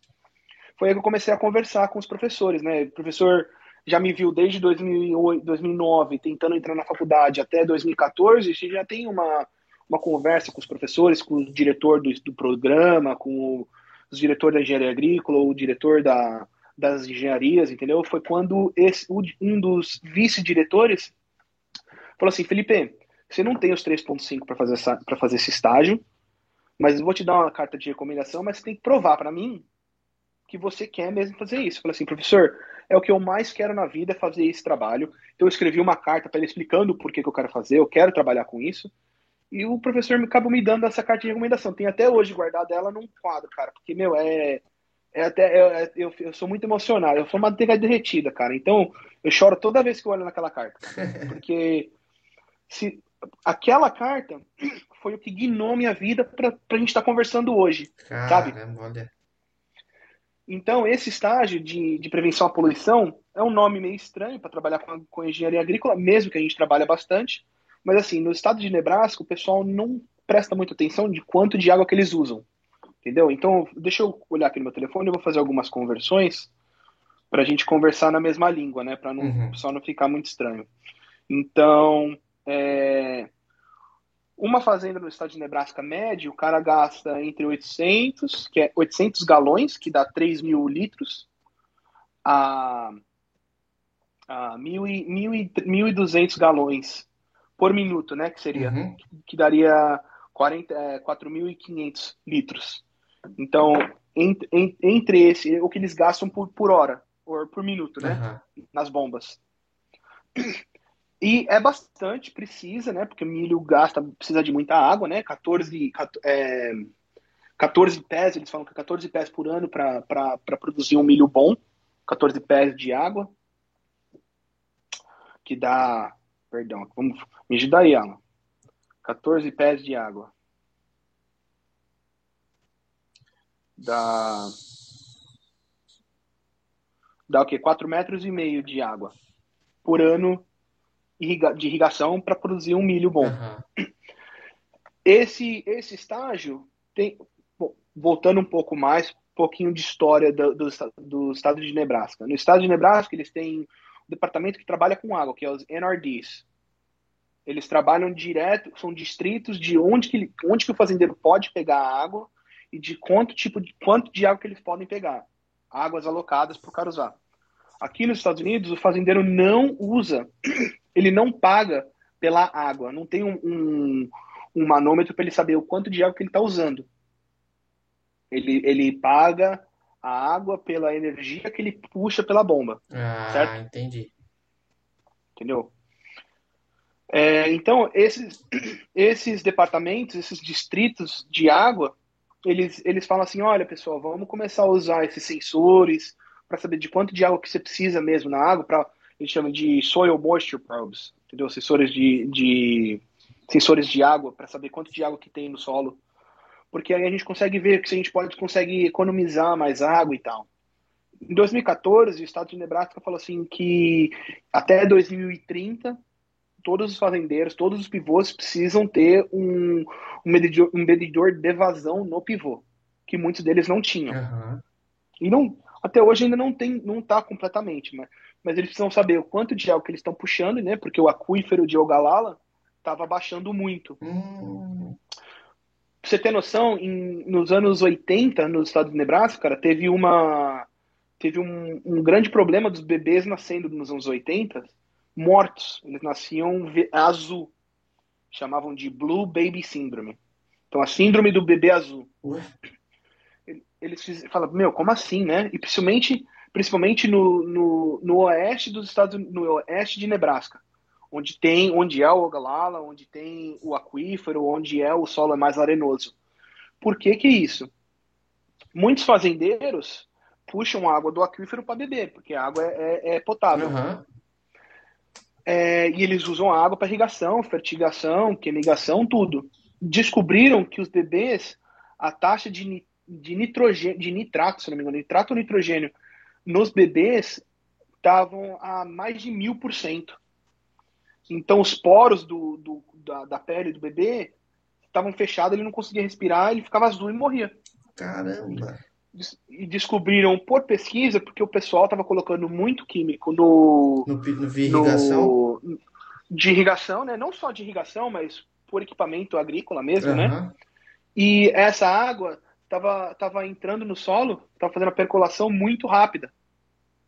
foi aí que eu comecei a conversar com os professores, né? O professor já me viu desde 2008, 2009 tentando entrar na faculdade até 2014, e já tem uma, uma conversa com os professores, com o diretor do, do programa, com os diretor da engenharia agrícola, o diretor da, das engenharias, entendeu? Foi quando esse, um dos vice-diretores falou assim, Felipe, você não tem os 3.5 para fazer, fazer esse estágio, mas vou te dar uma carta de recomendação, mas você tem que provar para mim que você quer mesmo fazer isso. Eu falei assim, professor, é o que eu mais quero na vida, é fazer esse trabalho. Então eu escrevi uma carta para ele explicando por que, que eu quero fazer, eu quero trabalhar com isso. E o professor me acabou me dando essa carta de recomendação. Tem até hoje guardada ela num quadro, cara, porque, meu, é. É até, é, eu, eu, sou muito emocionado, eu sou uma manteiga derretida, cara. Então, eu choro toda vez que eu olho naquela carta. Porque se, aquela carta foi o que guinou minha vida para a gente estar tá conversando hoje, Caramba, sabe? Olha. Então, esse estágio de, de prevenção à poluição é um nome meio estranho para trabalhar com, com engenharia agrícola, mesmo que a gente trabalha bastante. Mas, assim, no estado de Nebraska, o pessoal não presta muita atenção de quanto de água que eles usam. Entendeu? Então, deixa eu olhar aqui no meu telefone, eu vou fazer algumas conversões para a gente conversar na mesma língua, né? Para uhum. o pessoal não ficar muito estranho. Então, é, uma fazenda no estado de Nebraska médio, o cara gasta entre 800, que é 800 galões, que dá 3 mil litros, a, a 1.200 galões por minuto, né? Que seria, uhum. que, que, daria 40, é, 4.500 litros. Então, entre, entre esse, o que eles gastam por, por hora, ou por minuto, né? Uhum. Nas bombas. E é bastante, precisa, né? Porque o milho gasta, precisa de muita água, né? 14, é, 14 pés, eles falam que 14 pés por ano para produzir um milho bom. 14 pés de água. Que dá. Perdão, vamos, me ajuda aí, Alan. 14 pés de água. Dá. Dá o quê? 4 metros e meio de água por ano de irrigação para produzir um milho bom. Uhum. Esse, esse estágio tem, bom, voltando um pouco mais, um pouquinho de história do, do, do, estado de Nebraska. No estado de Nebraska, eles têm um departamento que trabalha com água, que é os NRDs. Eles trabalham direto, são distritos de onde que, onde que o fazendeiro pode pegar água e de quanto tipo de quanto de água que eles podem pegar. Águas alocadas para o cara usar. Aqui nos Estados Unidos, o fazendeiro não usa ele não paga pela água, não tem um, um, um manômetro para ele saber o quanto de água que ele está usando. Ele, ele paga a água pela energia que ele puxa pela bomba. Ah, certo? entendi. Entendeu? É, então, esses, esses departamentos, esses distritos de água, eles, eles falam assim, olha, pessoal, vamos começar a usar esses sensores para saber de quanto de água que você precisa mesmo na água, para eles chamam de soil moisture probes, entendeu? Sensores de, de sensores de água para saber quanto de água que tem no solo, porque aí a gente consegue ver que se a gente pode consegue economizar mais água e tal. Em 2014, o estado de Nebraska falou assim que até 2030 todos os fazendeiros, todos os pivôs precisam ter um, um, medidor, um medidor de vazão no pivô, que muitos deles não tinham. Uhum. E não, até hoje ainda não tem, não está completamente, mas, mas eles precisam saber o quanto de água que eles estão puxando, né? Porque o aquífero de Ogalala estava baixando muito. Hum. Pra você ter noção, em, nos anos 80, nos estados de Nebraska, cara, teve uma teve um, um grande problema dos bebês nascendo nos anos 80, mortos. Eles nasciam azul. Chamavam de Blue Baby Syndrome. Então, a síndrome do bebê azul. Ué? Eles falam, meu, como assim, né? E principalmente, principalmente no, no, no oeste dos Estados no oeste de Nebraska, onde tem, onde é o Ogallala, onde tem o aquífero, onde é o solo mais arenoso. Por que que é isso? Muitos fazendeiros puxam água do aquífero para beber, porque a água é, é, é potável. Uhum. É, e eles usam a água para irrigação, fertigação, quemigação, tudo. Descobriram que os bebês, a taxa de, de nitrogênio, de nitrato, se não me engano, nitrato ou nitrogênio, nos bebês estavam a mais de mil por cento. Então os poros do, do da, da, pele do bebê estavam fechados, ele não conseguia respirar, ele ficava azul e morria. Caramba! e descobriram por pesquisa, porque o pessoal estava colocando muito químico no, no, no irrigação. No, de irrigação, né? Não só de irrigação, mas por equipamento agrícola mesmo, uhum. né? E essa água estava tava entrando no solo, estava fazendo a percolação muito rápida.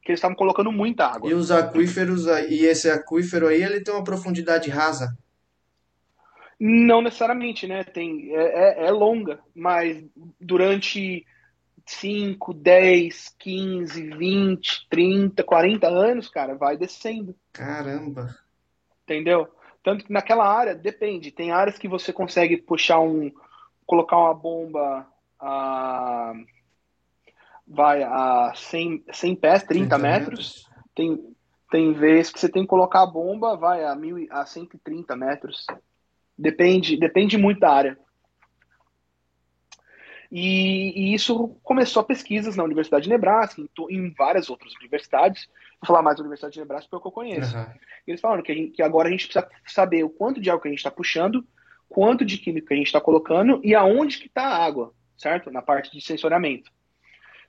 Que eles estavam colocando muita água. E os aquíferos, e esse aquífero aí, ele tem uma profundidade rasa? Não necessariamente, né? Tem, é, é, é longa, mas durante 5, 10, 15, 20, 30, 40 anos, cara, vai descendo. Caramba! Entendeu? Tanto que naquela área, depende. Tem áreas que você consegue puxar um. colocar uma bomba a. vai a 100, 100 pés, 30, 30 metros. metros. Tem, tem vezes que você tem que colocar a bomba, vai a, mil, a 130 metros. Depende, depende muito da área. E, e, isso começou pesquisas na Universidade de Nebraska, em, em várias outras universidades. Vou falar mais da Universidade de Nebraska porque é o que eu conheço. Uhum. Eles falaram que, gente, que, agora a gente precisa saber o quanto de água que a gente está puxando, quanto de química a gente está colocando e aonde que está a água, certo? Na parte de sensoriamento.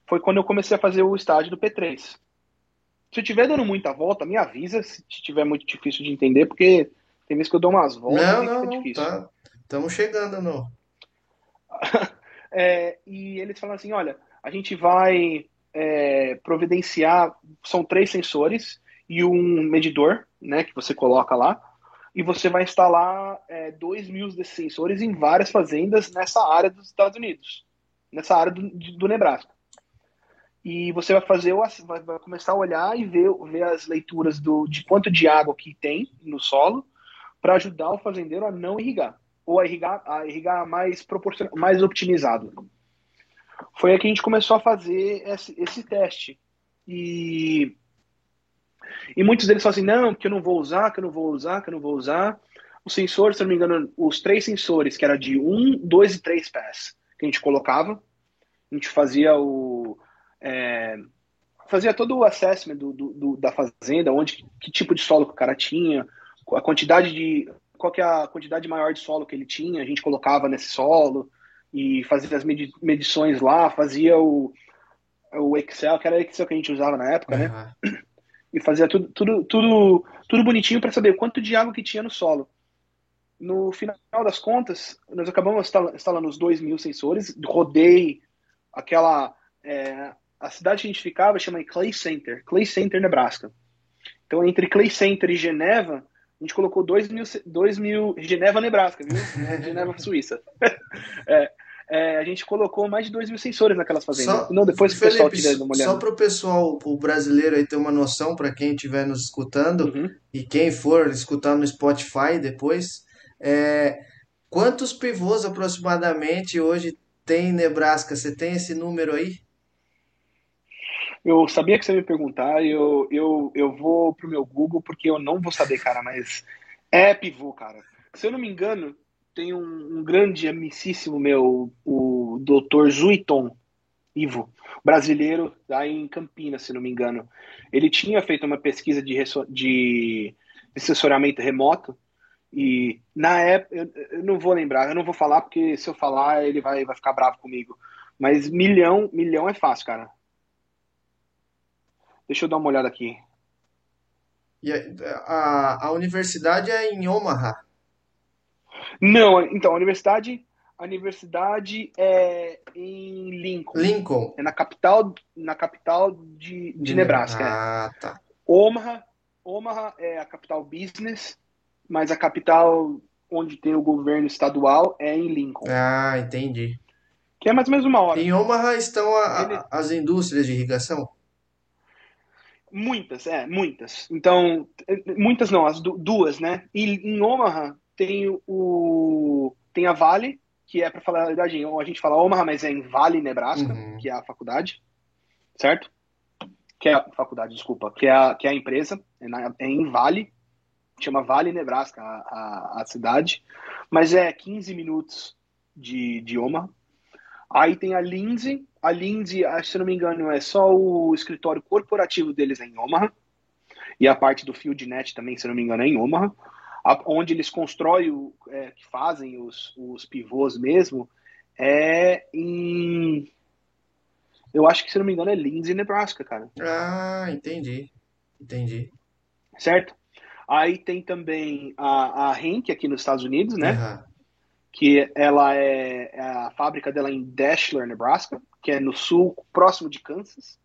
Foi quando eu comecei a fazer o estágio do P3. Se eu estiver dando muita volta, me avisa se estiver muito difícil de entender, porque tem vezes que eu dou umas voltas não, não, fica difícil. Tá. Estamos chegando no. É, e eles falam assim: olha, a gente vai é, providenciar, são três sensores e um medidor, né, que você coloca lá, e você vai instalar é, dois mil desses sensores em várias fazendas nessa área dos Estados Unidos, nessa área do, do Nebraska. E você vai fazer, vai, vai começar a olhar e ver, ver as leituras do, de quanto de água que tem no solo para ajudar o fazendeiro a não irrigar ou a irrigar, a irrigar mais proporcional, mais optimizado. Foi aí que a gente começou a fazer esse, esse teste. E, e muitos deles falam assim, não, que eu não vou usar, que eu não vou usar, que eu não vou usar. Os sensores, se não me engano, os três sensores, que era de um, dois e três pés, que a gente colocava, a gente fazia o... É, fazia todo o assessment do, do, do, da fazenda, onde que tipo de solo que o cara tinha, a quantidade de qual que é a quantidade maior de solo que ele tinha, a gente colocava nesse solo e fazia as medições lá, fazia o, o Excel, que era o Excel que a gente usava na época, uhum. né? E fazia tudo, tudo, tudo, tudo bonitinho para saber quanto de água que tinha no solo. No final das contas, nós acabamos instalando os 2 mil sensores, rodei aquela. É, a cidade que a gente ficava chama Clay Center, Clay Center, Nebraska. Então, entre Clay Center e Geneva, a gente colocou 2 mil, dois mil. Geneva, Nebraska, viu? Geneva, Suíça. é, é, a gente colocou mais de 2 mil sensores naquelas fazendas. Só, Não, depois o pessoal uma olhada. Só para o pessoal, o brasileiro aí ter uma noção, para quem estiver nos escutando uhum. e quem for escutar no Spotify depois, é, quantos pivôs aproximadamente hoje tem em Nebraska? Você tem esse número aí? Eu sabia que você ia me perguntar, eu, eu, eu vou pro meu Google, porque eu não vou saber, cara, mas É pivô, cara. Se eu não me engano, tem um, um grande amicíssimo meu, o doutor Zuiton Ivo, brasileiro lá em Campinas, se não me engano. Ele tinha feito uma pesquisa de, de assessoramento remoto e na época, eu, eu, não vou lembrar, eu não vou falar porque se eu falar ele vai, vai ficar bravo comigo. Mas milhão, milhão é fácil, cara. Deixa eu dar uma olhada aqui. E a, a, a universidade é em Omaha. Não, então, a universidade, a universidade é em Lincoln. Lincoln. É na capital, na capital de, de, de Nebraska. É. Ah, é. tá. Omaha, Omaha é a capital business, mas a capital onde tem o governo estadual é em Lincoln. Ah, entendi. Que é mais ou menos uma hora. Em Omaha estão a, Ele... as indústrias de irrigação? Muitas, é, muitas. Então, muitas não, as duas, né? E em Omaha tem o tem a Vale, que é para falar a verdade, a gente fala Omaha, mas é em Vale, Nebraska, uhum. que é a faculdade, certo? Que é a faculdade, desculpa, que é a, que é a empresa, é, na, é em Vale, chama Vale, Nebraska, a, a, a, cidade, mas é 15 minutos de, de Omaha. Aí tem a Lindsay, a Lindsay, se não me engano, é só o escritório corporativo deles em Omaha, e a parte do FieldNet também, se não me engano, é em Omaha onde eles constroem, é, que fazem os, os pivôs mesmo, é em. Eu acho que, se não me engano, é Lindsay, Nebraska, cara. Ah, entendi. Entendi. Certo? Aí tem também a, a Henk aqui nos Estados Unidos, né? Uhum. Que ela é, é, a fábrica dela em Dashler, Nebraska, que é no sul, próximo de Kansas.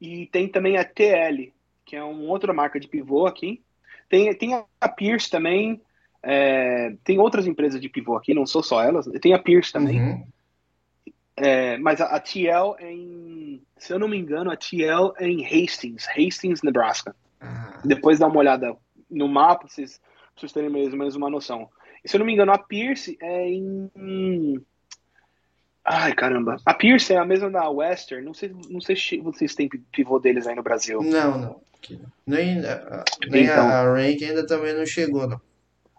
E tem também a TL, que é uma outra marca de pivô aqui, tem, tem a Pierce também, é, tem outras empresas de pivô aqui, não sou só elas, tem a Pierce também. Uhum. É, mas a, a, TL é em, se eu não me engano, a TL é em Hastings, Hastings, Nebraska. Uhum. Depois dá uma olhada no mapa, pra vocês, vocês terem mais ou menos uma noção. E, se eu não me engano, a Pierce é em. Ai, caramba. A Pierce é a mesma da Western. Não sei, não sei se vocês têm pivô deles aí no Brasil. Não, não. Nem, nem então, a, Rank ainda também não chegou, não.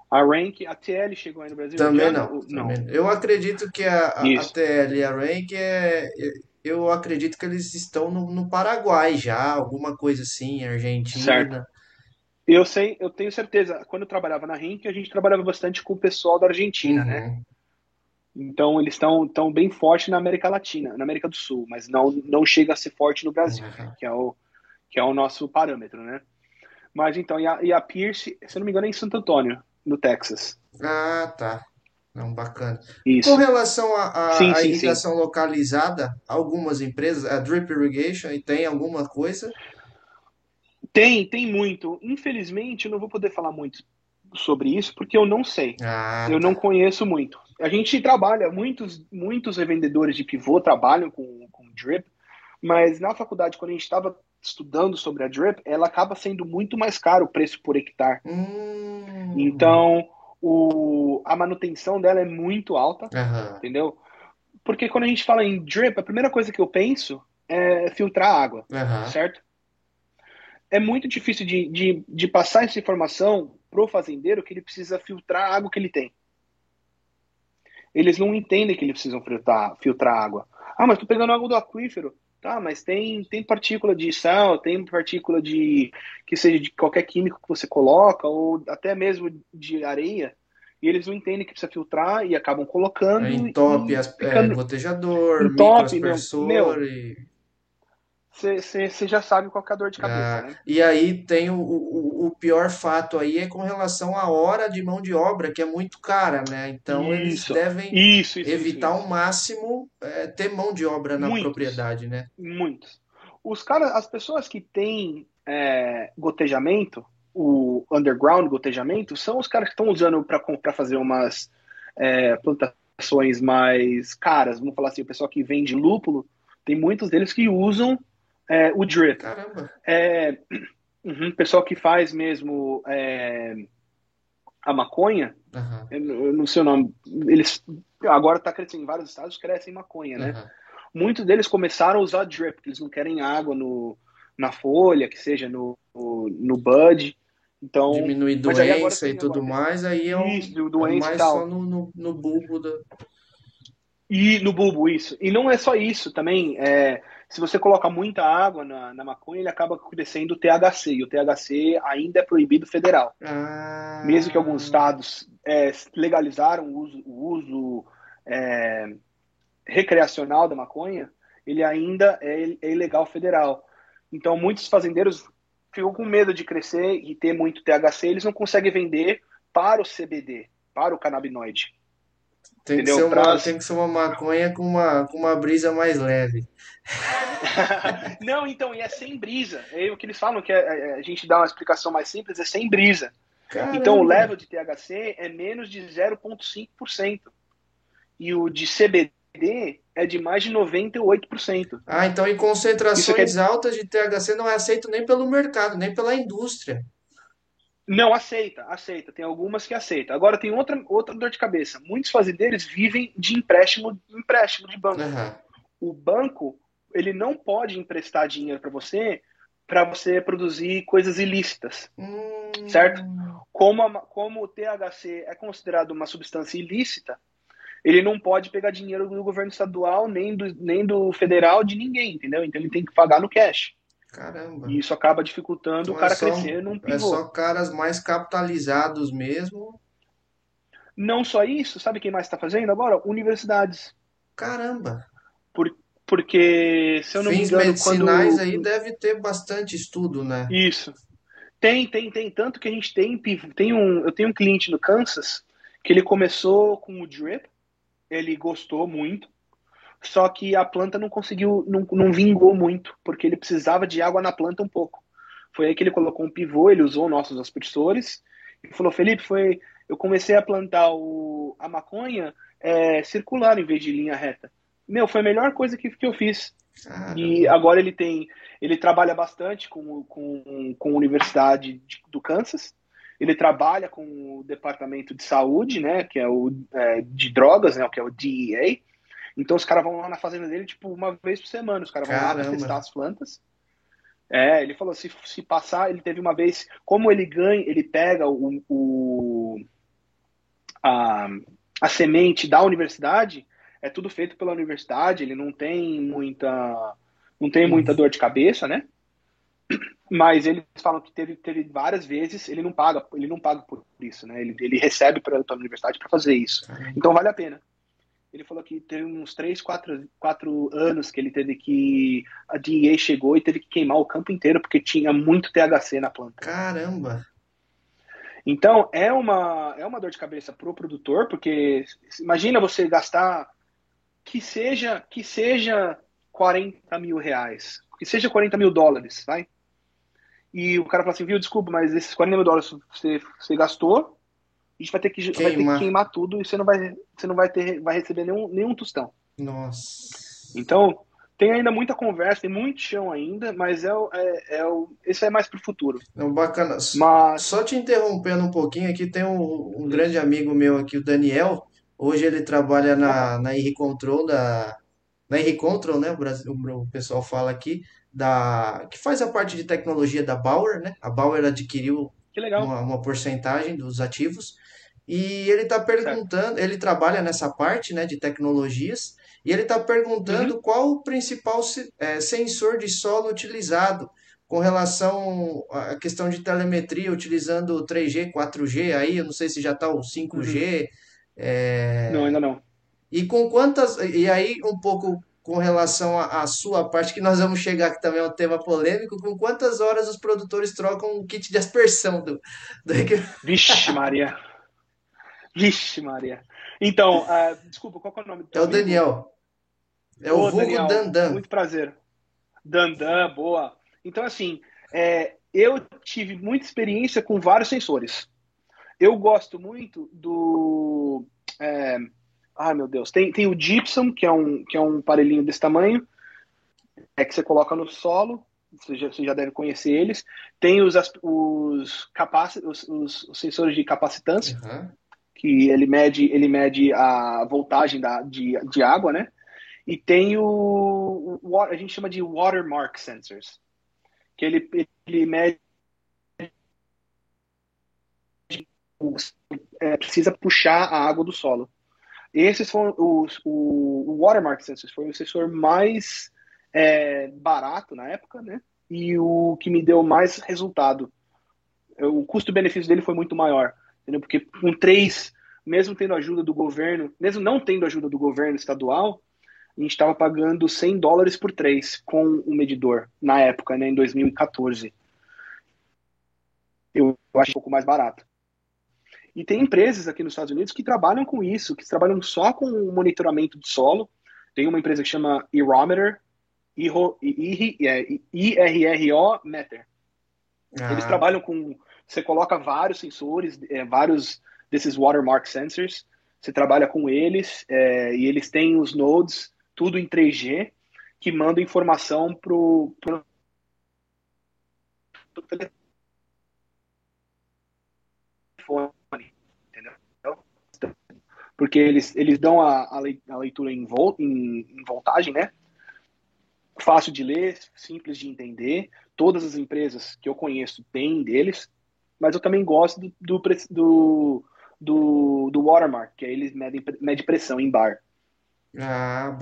A Rank, a TL chegou aí no Brasil? Também não. não. Também. Eu acredito que a, a, a, TL e a Rank é. Eu acredito que eles estão no, no Paraguai já, alguma coisa assim, Argentina. Certo. Eu sei, eu tenho certeza. Quando eu trabalhava na Rank, a gente trabalhava bastante com o pessoal da Argentina, né? uhum. né? Então eles estão tão bem fortes na América Latina, na América do Sul, mas não, não chega a ser forte no Brasil, uhum. que é o, que é o nosso parâmetro, né? Mas então, e a, e a Pierce, se não me engano, é em Santo Antônio, no Texas. Ah, tá. Não, bacana. Isso. Com relação à irrigação sim. localizada, algumas empresas, a Drip Irrigation, e tem alguma coisa? Tem, tem muito. Infelizmente, eu não vou poder falar muito sobre isso, porque eu não sei. Ah, eu tá. não conheço muito. A gente trabalha, muitos, muitos revendedores de pivô trabalham com, com drip, mas na faculdade, quando a gente estava estudando sobre a drip, ela acaba sendo muito mais caro o preço por hectare. Hum. Então, o, a manutenção dela é muito alta, uhum. entendeu? Porque quando a gente fala em drip, a primeira coisa que eu penso é filtrar água, uhum. certo? É muito difícil de, de, de passar essa informação pro fazendeiro que ele precisa filtrar a água que ele tem. Eles não entendem que eles precisam filtrar, filtrar água. Ah, mas tô pegando água do aquífero. Tá, mas tem, tem partícula de sal, tem partícula de que seja de qualquer químico que você coloca, ou até mesmo de areia, e eles não entendem que precisa filtrar e acabam colocando. É, entope, as, é, gotejador, entope, microaspersor meu, e você já sabe qual é a dor de cabeça, ah, né? E aí tem o, o, o, pior fato aí é com relação à hora de mão de obra, que é muito cara, né? Então isso, eles devem isso, isso, evitar ao máximo é, ter mão de obra na muitos, propriedade, né? Muitos. Os caras, as pessoas que têm é, gotejamento, o underground gotejamento, são os caras que estão usando para fazer umas é, plantações mais caras. Vamos falar assim, o pessoal que vende lúpulo, tem muitos deles que usam é, o drip. Caramba. É, uhum, pessoal que faz mesmo é, a maconha, uhum. eu, não sei o nome, eles agora está crescendo em vários estados, crescem maconha, né? Uhum. Muitos deles começaram a usar drip, eles não querem água no, na folha, que seja no, no, no bud, Então, diminuir doença e tudo mais, aí é, um, isso, doença é mais só no, no, no bulbo da... E no bulbo, isso. E não é só isso também. É, se você coloca muita água na, na maconha, ele acaba crescendo o THC. E o THC ainda é proibido federal. Ah. Mesmo que alguns estados é, legalizaram o uso, o uso é, recreacional da maconha, ele ainda é, é ilegal federal. Então, muitos fazendeiros ficam com medo de crescer e ter muito THC, eles não conseguem vender para o CBD, para o canabinoide. Tem que, ser uma, tem que ser uma maconha com uma, com uma brisa mais leve. não, então, e é sem brisa. É o que eles falam, que é, é, a gente dá uma explicação mais simples, é sem brisa. Caramba. Então, o level de THC é menos de 0,5%. E o de CBD é de mais de 98%. Ah, então em concentrações altas de THC não é aceito nem pelo mercado, nem pela indústria. Não, aceita, aceita. Tem algumas que aceita. Agora tem outra, outra dor de cabeça. Muitos fazendeiros vivem de empréstimo, empréstimo de banco. Uhum. O banco, ele não pode emprestar dinheiro para você para você produzir coisas ilícitas, hum... certo? Como, a, como o THC é considerado uma substância ilícita, ele não pode pegar dinheiro do governo estadual, nem do, nem do federal, de ninguém, entendeu? Então ele tem que pagar no cash. Caramba. E isso acaba dificultando então o cara é só, crescer num pivô. É só caras mais capitalizados mesmo. Não só isso, sabe quem mais está fazendo agora? Universidades. Caramba. Por, porque, se eu não Fins me engano, medicinais quando... aí deve ter bastante estudo, né? Isso. Tem, tem, tem. Tanto que a gente tem, tem um, eu tenho um cliente no Kansas que ele começou com o drip, ele gostou muito, só que a planta não conseguiu, não, não vingou muito, porque ele precisava de água na planta um pouco. Foi aí que ele colocou um pivô, ele usou nossos aspersores e falou: Felipe, foi, eu comecei a plantar o, a maconha é, circular em vez de linha reta. Meu, foi a melhor coisa que, que eu fiz. Caramba. E agora ele tem, ele trabalha bastante com, com, com a Universidade do Kansas. Ele trabalha com o Departamento de Saúde, né, que é o é, de drogas, né, que é o DEA. Então os caras vão lá na fazenda dele, tipo, uma vez por semana. Os caras vão lá testar as plantas. É, ele falou, se, se passar, ele teve uma vez, como ele ganha, ele pega o, o a, a semente da universidade, é tudo feito pela universidade, ele não tem muita não tem muita dor de cabeça, né? Mas eles falam que teve, teve várias vezes, ele não paga, ele não paga por isso, né? Ele, ele recebe pela, pela universidade para fazer isso. Então vale a pena. Ele falou que teve uns 3, 4, 4 anos que ele teve que. A DEA chegou e teve que queimar o campo inteiro porque tinha muito THC na planta. Caramba! Então é uma, é uma dor de cabeça pro produtor, porque imagina você gastar que seja, que seja 40 mil reais, que seja 40 mil dólares, vai? E o cara fala assim, viu, desculpa, mas esses 40 mil dólares você, você gastou, a gente vai ter que, vai ter que queimar tudo e você não vai, você não vai ter, vai receber nenhum, nenhum tostão. Nossa. Então, tem ainda muita conversa, tem muito chão ainda, mas é, é, é o, esse é mais pro futuro. Não, bacana. Mas... Só te interrompendo um pouquinho aqui, tem um, um grande amigo meu aqui, o Daniel. Hoje ele trabalha na, na R Control da na R Control, né? O, Brasil, o pessoal fala aqui da que faz a parte de tecnologia da Bauer, né? A Bauer adquiriu uma, uma porcentagem dos ativos e ele está perguntando, certo. ele trabalha nessa parte, né, de tecnologias e ele está perguntando uhum. qual o principal é, sensor de solo utilizado com relação à questão de telemetria, utilizando 3G, 4G, aí eu não sei se já está o 5G. Uhum. É... Não, ainda não. E com quantas. E aí, um pouco com relação à sua parte, que nós vamos chegar, que também é um tema polêmico, com quantas horas os produtores trocam o kit de aspersão do. do... Vixe, Maria! Vixe, Maria! Então, uh, desculpa, qual é o nome do É o Daniel. É o vulgo Daniel, Dandan. Muito prazer. Dandan, boa. Então, assim, é, eu tive muita experiência com vários sensores. Eu gosto muito do. É, ai meu Deus, tem, tem o Gypsum, que é, um, que é um aparelhinho desse tamanho, é que você coloca no solo, você já, você já deve conhecer eles. Tem os, os, capaci os, os, os sensores de capacitância, uhum. que ele mede, ele mede a voltagem da, de, de água, né? E tem o, o, a gente chama de watermark sensors, que ele, ele mede é, precisa puxar a água do solo. Esses foram os, o, o Watermark Sensors foi o sensor mais é, barato na época, né? E o que me deu mais resultado. O custo-benefício dele foi muito maior, entendeu? Porque com três, mesmo tendo ajuda do governo, mesmo não tendo ajuda do governo estadual, a gente estava pagando 100 dólares por três com o medidor na época, né? Em 2014. Eu acho um pouco mais barato. E tem empresas aqui nos Estados Unidos que trabalham com isso, que trabalham só com o monitoramento do solo. Tem uma empresa que chama Erometer, I-R-R-O Meter. Ah. Eles trabalham com. Você coloca vários sensores, é, vários desses watermark sensors. Você trabalha com eles é, e eles têm os nodes, tudo em 3G, que mandam informação para o telefone porque eles, eles dão a, a leitura em, vol, em, em voltagem, né? Fácil de ler, simples de entender. Todas as empresas que eu conheço têm deles, mas eu também gosto do, do, do, do, do watermark, que aí eles medem mede pressão em bar. Ah,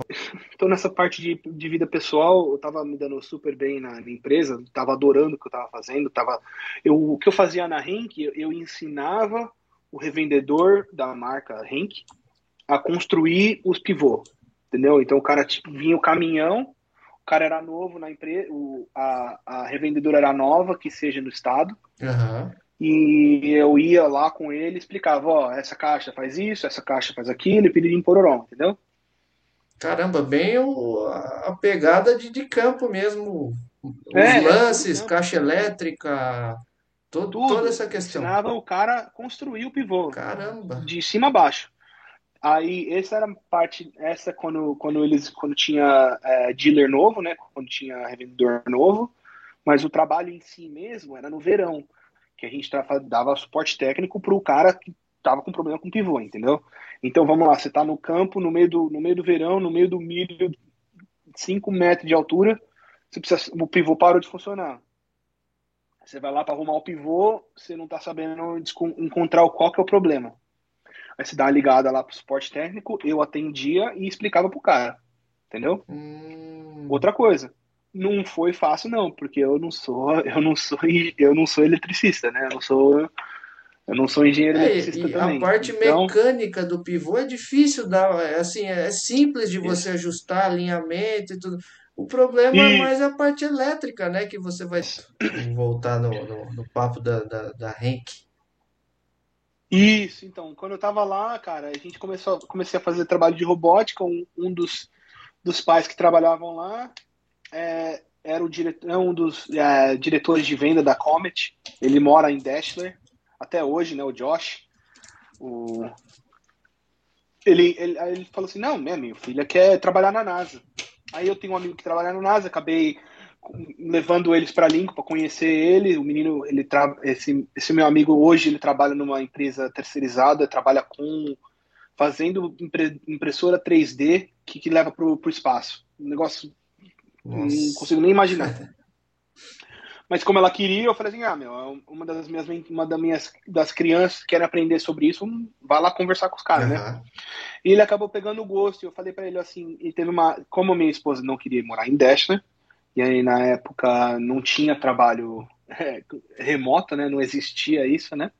então nessa parte de, de vida pessoal, eu tava me dando super bem na, na empresa, tava adorando o que eu tava fazendo, tava eu, o que eu fazia na Henk, eu, eu ensinava o revendedor da marca Henk a construir os pivôs, entendeu? Então o cara tipo, vinha o caminhão, o cara era novo na empresa, a, a revendedora era nova, que seja no estado, uhum. e eu ia lá com ele explicava, ó, essa caixa faz isso, essa caixa faz aquilo, e pedir em pororó, entendeu? Caramba, bem o, a pegada de, de campo mesmo, os é, lances, caixa elétrica, todo, tudo, toda essa questão. Ensinava o cara construir o pivô. Caramba. De cima a baixo. Aí essa era parte, essa quando, quando eles quando tinha é, dealer novo, né? Quando tinha revendedor novo, mas o trabalho em si mesmo era no verão, que a gente dava suporte técnico para o cara que tava com problema com pivô, entendeu? Então vamos lá, você tá no campo, no meio do, no meio do verão, no meio do milho, 5 metros de altura, você precisa, o pivô parou de funcionar. Você vai lá para arrumar o pivô, você não tá sabendo encontrar qual que é o problema. Aí você dá uma ligada lá pro suporte técnico, eu atendia e explicava pro cara. Entendeu? Hum. Outra coisa, não foi fácil não, porque eu não sou, eu não sou, eu não sou eletricista, né? Eu não sou eu não sou engenheiro é, eletricista também. A parte então... mecânica do pivô é difícil dar, é assim, é simples de você Isso. ajustar alinhamento e tudo. O problema e... é mais a parte elétrica, né? Que você vai voltar no, no, no papo da, da, da Henk. Isso, então, quando eu tava lá, cara, a gente começou, comecei a fazer trabalho de robótica, um, um dos, dos pais que trabalhavam lá é, era o diretor, é um dos é, diretores de venda da Comet, ele mora em Dashler, até hoje, né, o Josh, o... Ele, ele, ele falou assim, não, meu filho quer trabalhar na NASA. Aí eu tenho um amigo que trabalha na NASA, acabei levando eles para Lincoln para conhecer ele. O menino, ele tra... esse, esse meu amigo hoje ele trabalha numa empresa terceirizada, trabalha com fazendo impre... impressora 3D que, que leva para o espaço. Um negócio Nossa. não consigo nem imaginar. Mas como ela queria, eu falei assim, ah, meu, é uma das minhas, uma das minhas das crianças que querem aprender sobre isso, vai lá conversar com os caras, uhum. né? E ele acabou pegando o gosto, e eu falei para ele assim, e teve uma, como minha esposa não queria morar em Dashner, e aí na época não tinha trabalho é, remoto, né? Não existia isso, né?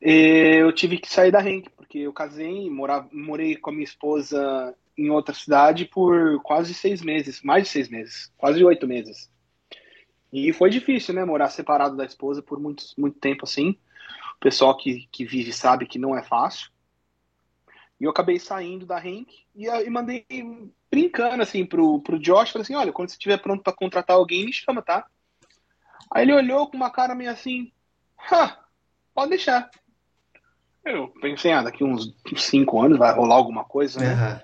E eu tive que sair da Henk, porque eu casei, morava, morei com a minha esposa em outra cidade por quase seis meses, mais de seis meses, quase oito meses. E foi difícil, né? Morar separado da esposa por muito, muito tempo assim. O pessoal que, que vive sabe que não é fácil. E eu acabei saindo da Henk e, e mandei brincando assim pro, pro Josh, falei assim, olha, quando você estiver pronto para contratar alguém, me chama, tá? Aí ele olhou com uma cara meio assim, pode deixar. Eu pensei, ah, daqui uns cinco anos vai rolar alguma coisa, né? Uhum.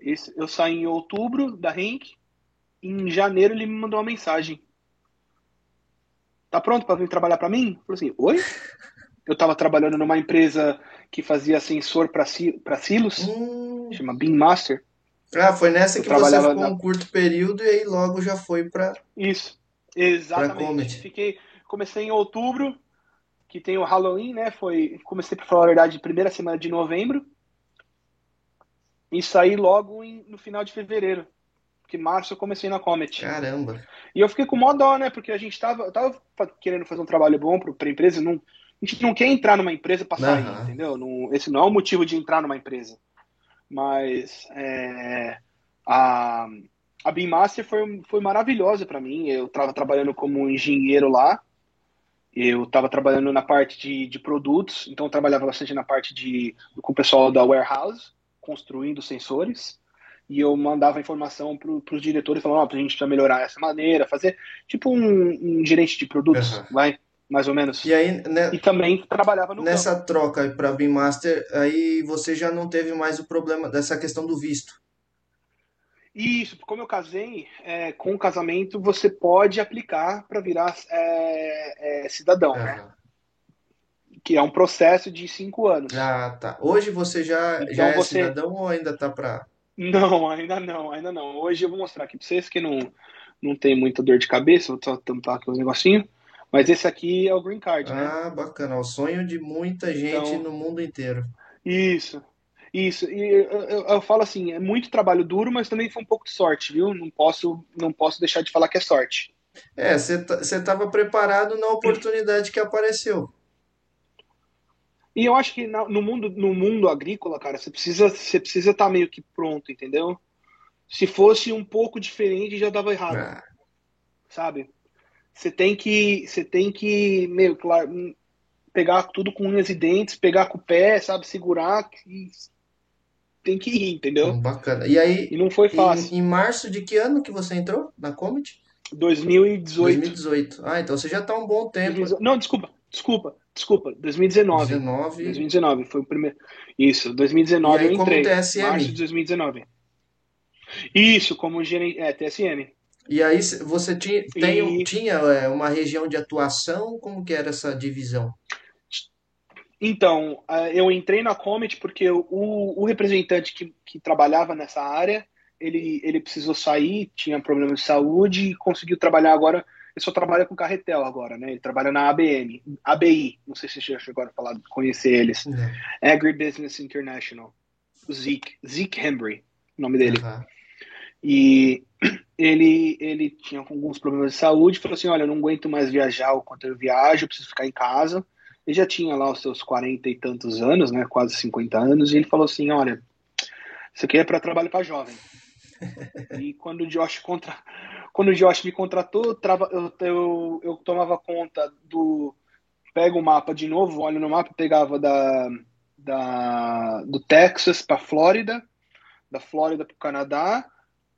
Esse, eu saí em outubro da Henk, em janeiro ele me mandou uma mensagem. Tá pronto para vir trabalhar para mim? Eu falei assim, oi? Eu estava trabalhando numa empresa que fazia sensor para silos, hum. chama Beam Master. Ah, foi nessa eu que você ficou na... um curto período e aí logo já foi para Isso. Exatamente. Fiquei, comecei em outubro, que tem o Halloween, né? Foi, comecei para falar a verdade, primeira semana de novembro. E saí logo em, no final de fevereiro. Porque março eu comecei na Comet. Caramba. E eu fiquei com mó dó, né? Porque a gente tava, tava querendo fazer um trabalho bom para a empresa. Não, a gente não quer entrar numa empresa para sair, uhum. entendeu? Não, esse não é o motivo de entrar numa empresa. Mas é, a, a Beam Master foi, foi maravilhosa para mim. Eu estava trabalhando como engenheiro lá. Eu estava trabalhando na parte de, de produtos, então eu trabalhava bastante na parte de com o pessoal da warehouse, construindo sensores, e eu mandava informação para os diretores falando, oh, a gente precisa melhorar essa maneira, fazer tipo um, um gerente de produtos, uhum. vai, mais ou menos. E aí, né, e também trabalhava no nessa campo. troca para Beam Master, aí você já não teve mais o problema dessa questão do visto. Isso, como eu casei, é, com o casamento você pode aplicar para virar é, é, cidadão, uhum. né? Que é um processo de cinco anos. Ah, tá. Hoje você já, então já é você... cidadão ou ainda tá para. Não, ainda não, ainda não. Hoje eu vou mostrar aqui para vocês que não, não tem muita dor de cabeça, vou só tampar aqui os negocinhos. Mas esse aqui é o Green Card, né? Ah, bacana. O sonho de muita gente então, no mundo inteiro. Isso. Isso, e eu, eu, eu, falo assim, é muito trabalho duro, mas também foi um pouco de sorte, viu? Não posso, não posso deixar de falar que é sorte. É, você estava preparado na oportunidade que apareceu. E eu acho que no mundo, no mundo agrícola, cara, você precisa você precisa estar tá meio que pronto, entendeu? Se fosse um pouco diferente, já dava errado. Ah. Sabe? Você tem que você tem que meio claro pegar tudo com unhas e dentes, pegar com o pé, sabe, segurar e tem que ir, entendeu? Bacana. E aí? E não foi fácil. Em, em março de que ano que você entrou na Comet? 2018. 2018. Ah, então você já está um bom tempo. Não, desculpa, desculpa, desculpa. 2019. 2019. 2019 foi o primeiro. Isso, 2019 e aí, eu entrei. Como TSM? Março de 2019. Isso, como gerente, é, TSM. E aí você tinha, tem, e... tinha é, uma região de atuação? Como que era essa divisão? Então, eu entrei na Comet porque o, o representante que, que, trabalhava nessa área, ele, ele precisou sair, tinha problema de saúde e conseguiu trabalhar agora. Ele só trabalha com carretel agora, né? Ele trabalha na ABM, ABI, não sei se você já chegou a falar, conhecer eles. Uhum. Agribusiness International. Zeke, Zeke Hembry, o nome dele. Uhum. E ele, ele tinha alguns problemas de saúde, falou assim, olha, eu não aguento mais viajar o quanto eu viajo, eu preciso ficar em casa ele já tinha lá os seus 40 e tantos anos, né, quase 50 anos, e ele falou assim: Olha, isso aqui é para trabalho para jovem. e quando o Josh contra... quando o Josh me contratou, eu, eu, eu tomava conta do. Pega o mapa de novo, olha no mapa, pegava da, da... do Texas para Flórida, da Flórida para o Canadá,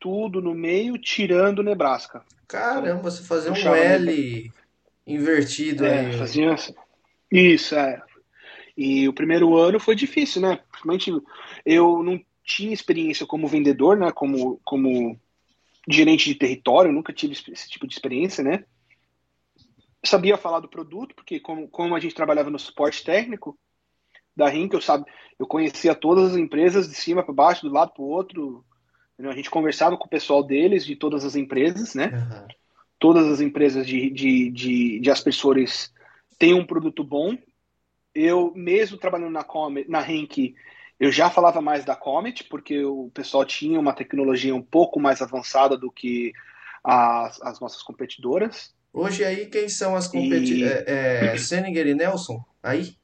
tudo no meio, tirando Nebraska. Caramba, você fazia um L invertido é, aí. Fazia. Isso, é. E o primeiro ano foi difícil, né? Principalmente eu não tinha experiência como vendedor, né? Como, como gerente de território, nunca tive esse tipo de experiência, né? Eu sabia falar do produto, porque como, como a gente trabalhava no suporte técnico da Rink, eu sabe, eu conhecia todas as empresas de cima para baixo, do lado para o outro. A gente conversava com o pessoal deles, de todas as empresas, né? Uhum. Todas as empresas de, de, de, de aspersores tem um produto bom. Eu, mesmo trabalhando na, na Henk, eu já falava mais da Comet, porque o pessoal tinha uma tecnologia um pouco mais avançada do que as, as nossas competidoras. Hoje aí, quem são as competidoras? E... É, é Seninger e Nelson? Aí?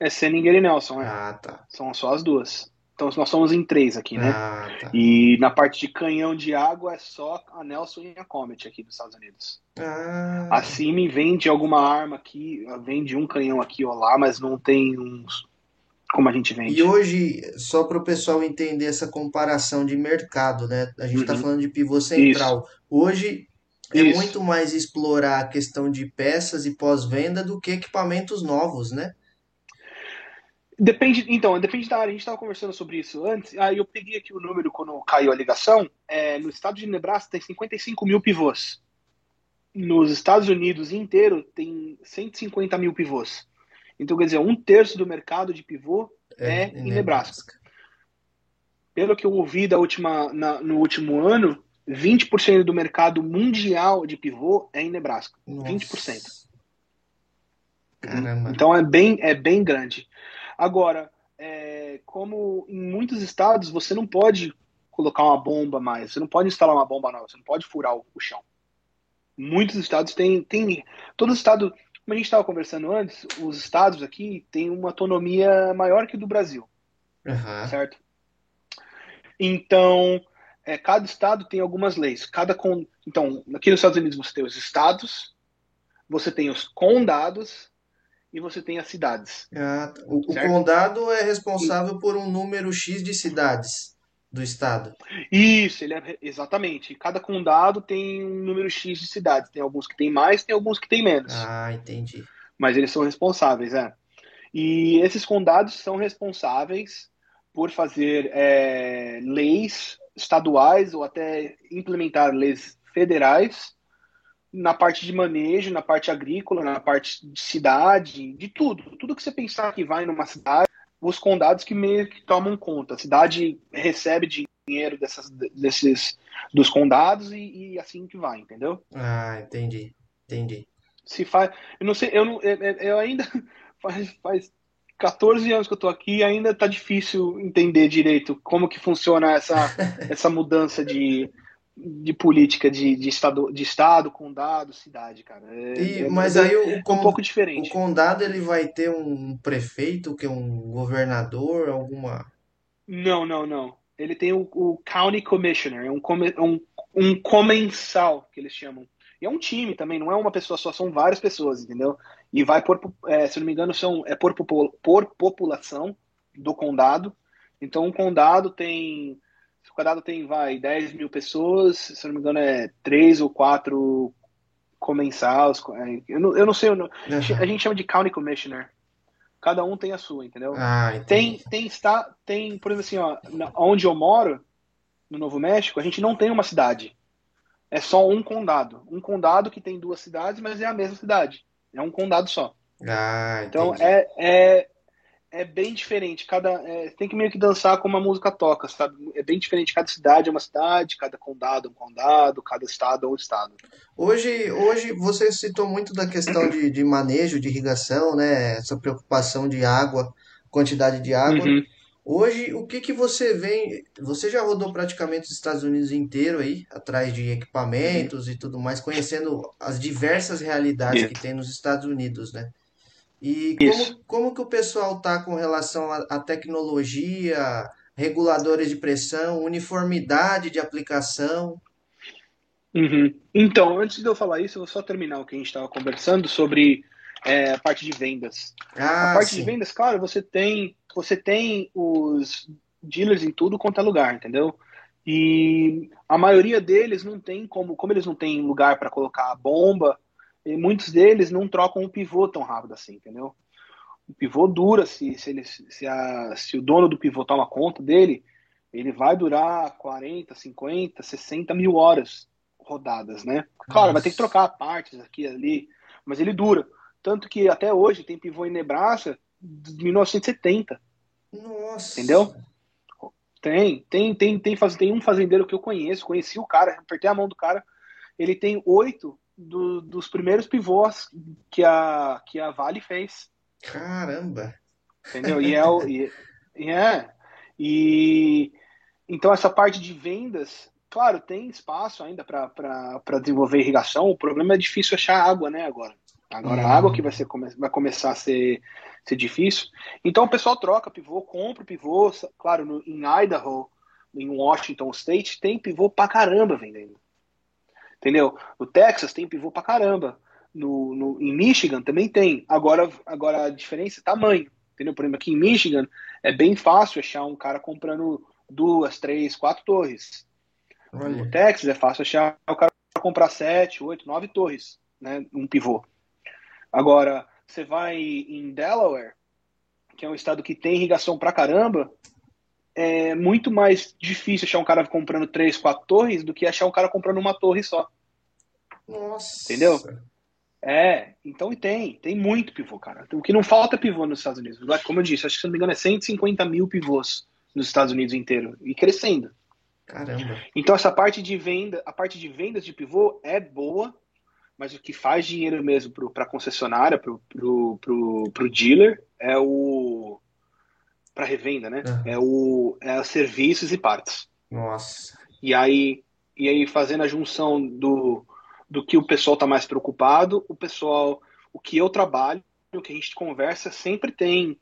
É Seninger e Nelson, é. Ah, tá. São só as duas. Então nós somos em três aqui, né? Ah, tá. E na parte de canhão de água é só a Nelson e a Comet aqui dos Estados Unidos. Ah. A CIMI vende alguma arma aqui, vende um canhão aqui ou lá, mas não tem uns como a gente vende. E hoje, só para o pessoal entender essa comparação de mercado, né? A gente está uhum. falando de pivô central. Isso. Hoje é Isso. muito mais explorar a questão de peças e pós-venda do que equipamentos novos, né? Depende, então, depende da área. A gente estava conversando sobre isso antes. Aí eu peguei aqui o número quando caiu a ligação. É, no estado de Nebraska tem 55 mil pivôs. Nos Estados Unidos inteiro tem 150 mil pivôs. Então, quer dizer, um terço do mercado de pivô é, é em Nebraska. Nebraska. Pelo que eu ouvi da última, na, no último ano, 20% do mercado mundial de pivô é em Nebraska. Nossa. 20%. Caramba. Então é bem, é bem grande. Agora, é, como em muitos estados você não pode colocar uma bomba mais, você não pode instalar uma bomba nova, você não pode furar o, o chão. Muitos estados têm, têm todo estado, como a gente estava conversando antes, os estados aqui têm uma autonomia maior que o do Brasil, Aham. certo? Então, é, cada estado tem algumas leis. Cada con... Então, aqui nos Estados Unidos você tem os estados, você tem os condados e você tem as cidades. Ah, tá. o, o condado é responsável por um número X de cidades do estado. Isso, ele é exatamente. Cada condado tem um número X de cidades. Tem alguns que tem mais, tem alguns que tem menos. Ah, entendi. Mas eles são responsáveis, é. E esses condados são responsáveis por fazer é, leis estaduais ou até implementar leis federais na parte de manejo, na parte agrícola, na parte de cidade, de tudo. Tudo que você pensar que vai numa cidade, os condados que meio que tomam conta. A cidade recebe dinheiro dessas, desses, dos condados e, e assim que vai, entendeu? Ah, entendi. Entendi. Se faz, eu não sei, eu, não, eu, eu ainda faz, faz 14 anos que eu tô aqui e ainda tá difícil entender direito como que funciona essa, essa mudança de, de política de, de, estado, de estado, condado, cidade, cara. É, E, é- mas é aí o, um con- pouco o diferente. condado ele vai ter um prefeito, que é um governador, alguma. Não, não, não. Ele tem o, o County Commissioner, é um, come- um, um comensal, que eles chamam. E é um time também, não é uma pessoa só, são várias pessoas, entendeu? E vai por, é, se não me engano, são, é por, por população do condado. Então, um condado tem. Se o condado tem, vai, 10 mil pessoas, se eu não me engano, é três ou quatro comensais. é, Eu não, eu não sei, eu não- a gente chama de County Commissioner. Cada um tem a sua, entendeu? Ah, Tem, tem, está, tem, por exemplo, assim, ó, onde eu moro, no Novo México, a gente não tem uma cidade. É só um condado. Um condado que tem duas cidades, mas é a mesma cidade. É um condado só. Ah, Então é, é, é bem diferente. Cada, é, tem que meio que dançar como a música toca, sabe? É bem diferente. Cada cidade é uma cidade, cada condado é um condado, cada estado é um estado. Hoje, hoje você citou muito da questão de, de manejo, de irrigação, né? Essa preocupação de água, quantidade de água. Uhum. Hoje, o que que você vê? Você já rodou praticamente os Estados Unidos inteiro aí, atrás de equipamentos e tudo mais, conhecendo as diversas realidades que Isso. tem nos Estados Unidos, né? E como, como que o pessoal tá com relação à, tecnologia, reguladores de pressão, uniformidade de aplicação? Uhum. Então, antes de eu falar isso, eu vou só terminar o que a gente estava conversando sobre é, a parte de vendas. A Ah, parte de sim. vendas, claro, você tem, você tem os dealers em tudo quanto é lugar, entendeu? E a maioria deles não tem como, como eles não têm lugar para colocar a bomba, e muitos deles não trocam o pivô tão rápido assim, entendeu? O pivô dura, se, se, ele, se, a, se o dono do pivô toma conta dele, ele vai durar 40, 50, 60 mil horas rodadas, né? Claro, vai ter que Nossa. trocar partes aqui e ali, mas ele dura. Tanto que até hoje tem pivô em Nebraska de 1970, Nossa. entendeu? Tem, tem, tem, tem, faz- tem um fazendeiro que eu conheço, conheci o cara, apertei a mão do cara, ele tem oito do- dos primeiros pivôs que a, que a Vale fez, Caramba. entendeu? E é, o- e, é, e então essa parte de vendas, claro, tem espaço ainda para desenvolver irrigação, o problema é difícil achar água, né, agora. Agora a água que vai, ser, vai começar a ser, ser difícil. Então o pessoal troca pivô, compra pivô, claro, no, em Idaho, em Washington State, tem pivô pra caramba vendendo. Entendeu? No Texas tem pivô pra caramba. No, no, em Michigan também tem. Agora, agora a diferença é tamanho. Entendeu? Por exemplo, aqui em Michigan é bem fácil achar um cara comprando duas, três, quatro torres. No Olha. Texas é fácil achar o cara comprar sete, oito, nove torres, né? Um pivô. Agora, você vai em Delaware, que é um estado que tem irrigação pra caramba, é muito mais difícil achar um cara comprando três, quatro torres do que achar um cara comprando uma torre só. Nossa. Entendeu? É, então e tem, tem muito pivô, cara. O que não falta é pivô nos Estados Unidos. Como eu disse, acho que se não me engano é 150 mil pivôs nos Estados Unidos inteiro e crescendo. Caramba. Então essa parte de venda, a parte de vendas de pivô é boa, mas o que faz dinheiro mesmo para a concessionária, para o dealer, é o. para revenda, né? Uhum. É o é serviços e partes. Nossa. E aí, e aí fazendo a junção do, do que o pessoal está mais preocupado, o pessoal, o que eu trabalho, o que a gente conversa, sempre tem.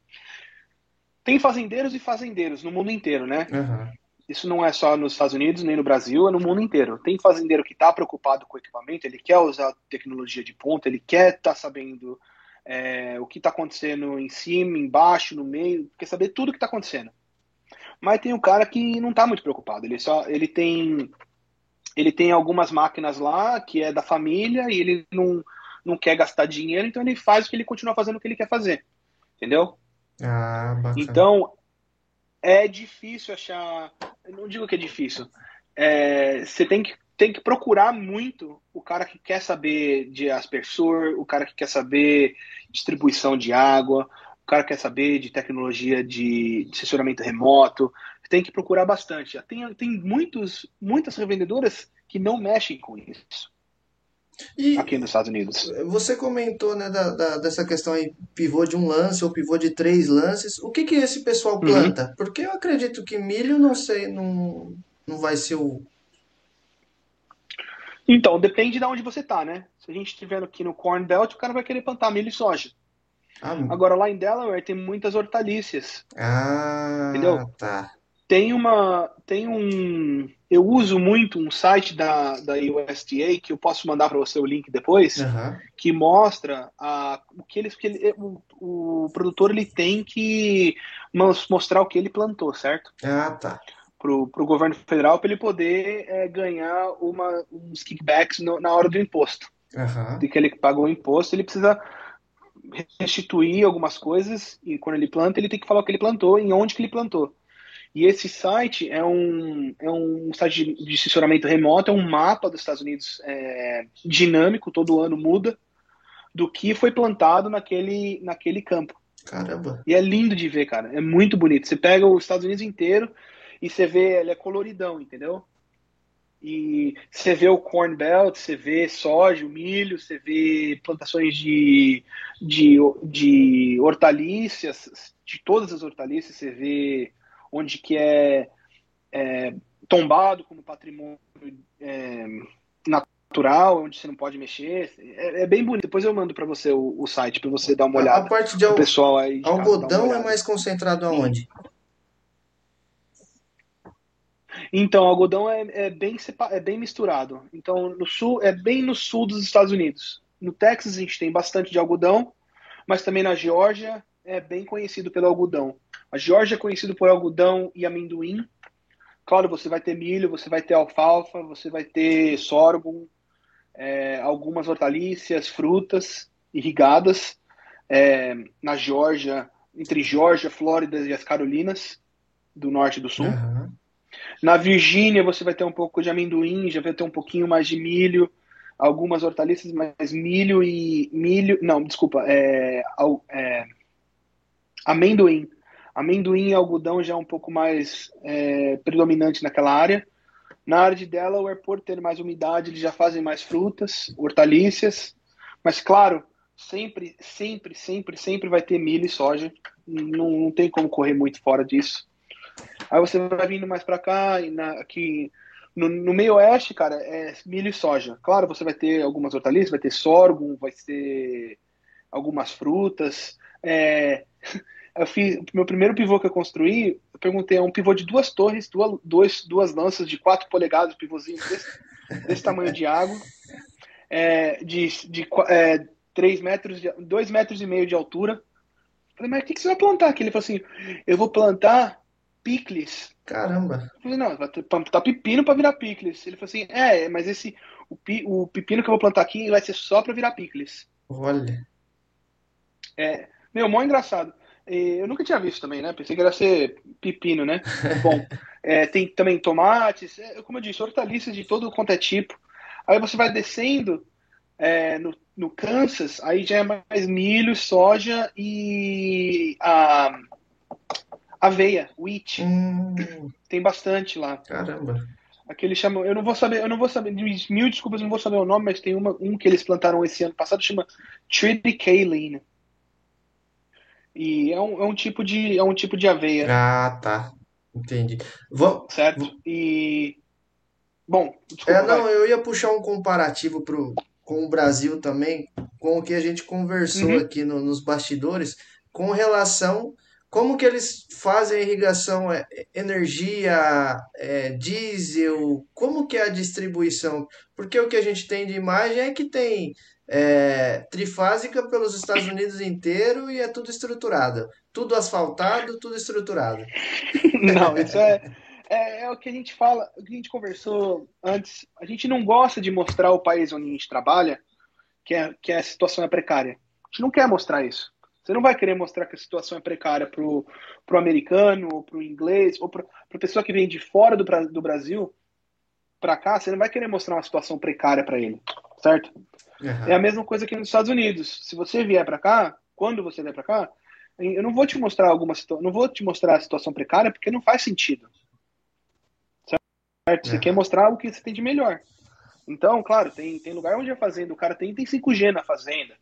Tem fazendeiros e fazendeiros no mundo inteiro, né? Uhum. Isso não é só nos Estados Unidos nem no Brasil, é no mundo inteiro. Tem fazendeiro que está preocupado com o equipamento, ele quer usar tecnologia de ponta, ele quer estar tá sabendo é, o que está acontecendo em cima, embaixo, no meio, quer saber tudo o que está acontecendo. Mas tem um cara que não está muito preocupado. Ele só, ele tem, ele tem algumas máquinas lá que é da família e ele não, não quer gastar dinheiro, então ele faz o que ele continua fazendo o que ele quer fazer, entendeu? Ah, bacana. Então é difícil achar. Eu não digo que é difícil. É, você tem que, tem que procurar muito o cara que quer saber de aspersor, o cara que quer saber distribuição de água, o cara que quer saber de tecnologia de, de assessoramento remoto. Tem que procurar bastante. Tem, tem muitos, muitas revendedoras que não mexem com isso. E aqui nos Estados Unidos. Você comentou né, da, da, dessa questão aí, pivô de um lance ou pivô de três lances. O que, que esse pessoal uhum. planta? Uhum. Porque eu acredito que milho não sei, não, não vai ser o. Então, depende de onde você está, né? Se a gente estiver aqui no Corn Belt, o cara vai querer plantar milho e soja. Ah, Agora lá em Delaware tem muitas hortaliças. Ah, entendeu? Tá. Tem uma, tem um, eu uso muito um site da, da USDA que eu posso mandar para você o link depois, uhum. que mostra a, o que eles, que ele, o, o produtor ele tem que mostrar o que ele plantou, certo? Ah, tá. Pro, pro governo federal para ele poder é, ganhar uma, uns kickbacks no, na hora do imposto. Uhum. De que ele pagou o imposto, ele precisa restituir algumas coisas e quando ele planta ele tem que falar o que ele plantou e onde que ele plantou. E esse site é um, é um site de, de assessoramento remoto, é um mapa dos Estados Unidos é, dinâmico, todo ano muda, do que foi plantado naquele, naquele campo. Caramba. E é lindo de ver, cara. É muito bonito. Você pega os Estados Unidos inteiro e você vê, ele é coloridão, entendeu? E você vê o corn belt, você vê soja, o milho, você vê plantações de, de, de hortaliças, de todas as hortaliças, você vê onde que é, é tombado como patrimônio é, natural, onde você não pode mexer. É, é bem bonito. Depois eu mando para você o, o site para você dar uma olhada. A parte de al... pessoal aí. De algodão é mais concentrado aonde? Então, algodão é, é, bem, é bem misturado. Então, no sul, é bem no sul dos Estados Unidos. No Texas, a gente tem bastante de algodão, mas também na Geórgia é bem conhecido pelo algodão. A Geórgia é conhecida por algodão e amendoim. Claro, você vai ter milho, você vai ter alfalfa, você vai ter sorgo, é, algumas hortaliças, frutas irrigadas. É, na Geórgia, entre Geórgia, Flórida e as Carolinas, do norte e do sul. Uhum. Na Virgínia, você vai ter um pouco de amendoim, já vai ter um pouquinho mais de milho, algumas hortaliças, mas milho e. milho. Não, desculpa, é, é amendoim. Amendoim e algodão já é um pouco mais é, predominante naquela área. Na área de Delaware, por ter mais umidade, eles já fazem mais frutas, hortaliças. Mas, claro, sempre, sempre, sempre, sempre vai ter milho e soja. Não, não tem como correr muito fora disso. Aí você vai vindo mais para cá, e na, aqui no, no, meio oeste, cara, é milho e soja. Claro, você vai ter algumas hortaliças, vai ter sorgo, vai ter algumas frutas. É, Eu fiz meu primeiro pivô que eu construí. Eu perguntei, é um pivô de duas torres, duas, duas, duas lanças de 4 polegadas, pivôzinho desse, desse tamanho de água, é, de, de é, 3 metros, de, 2 metros e meio de altura. Falei, mas o que, que você vai plantar aqui? Ele falou assim: eu vou plantar picles. Caramba. Eu falei, não, vai plantar pepino para virar picles. Ele falou assim: é, mas esse o, pi, o pepino que eu vou plantar aqui vai ser só para virar picles. Olha. É, meu, mó engraçado. Eu nunca tinha visto também, né? Pensei que era ser pepino, né? Bom, é, tem também tomates, é, como eu disse, hortaliças de todo quanto é tipo. Aí você vai descendo é, no, no Kansas, aí já é mais milho, soja e a aveia, wheat. Hum. Tem bastante lá. Caramba. Aquele chama, eu não vou saber, eu não vou saber, mil desculpas, eu não vou saber o nome, mas tem uma, um que eles plantaram esse ano passado chama Triticale. E é um, é um tipo de é um tipo de aveia. Ah, tá. Entendi. Vou... Certo? E bom, desculpa, é, não, vai. eu ia puxar um comparativo pro, com o Brasil também, com o que a gente conversou uhum. aqui no, nos bastidores, com relação como que eles fazem a irrigação, é, energia, é, diesel, como que é a distribuição? Porque o que a gente tem de imagem é que tem é, trifásica pelos Estados Unidos inteiro e é tudo estruturado. Tudo asfaltado, tudo estruturado. Não, isso é, é, é, o que a gente fala, o que a gente conversou antes. A gente não gosta de mostrar o país onde a gente trabalha que, é, que a situação é precária. A gente não quer mostrar isso. Você não vai querer mostrar que a situação é precária para o americano, ou para o inglês, ou para a pessoa que vem de fora do, do Brasil para cá, você não vai querer mostrar uma situação precária para ele, certo? Uhum. É a mesma coisa aqui nos Estados Unidos. Se você vier para cá, quando você vier para cá, eu não vou te mostrar alguma situação, não vou te mostrar a situação precária porque não faz sentido. Certo? Você uhum. quer mostrar o que você tem de melhor. Então, claro, tem, tem lugar onde a fazenda, o cara tem, tem 5G na fazenda.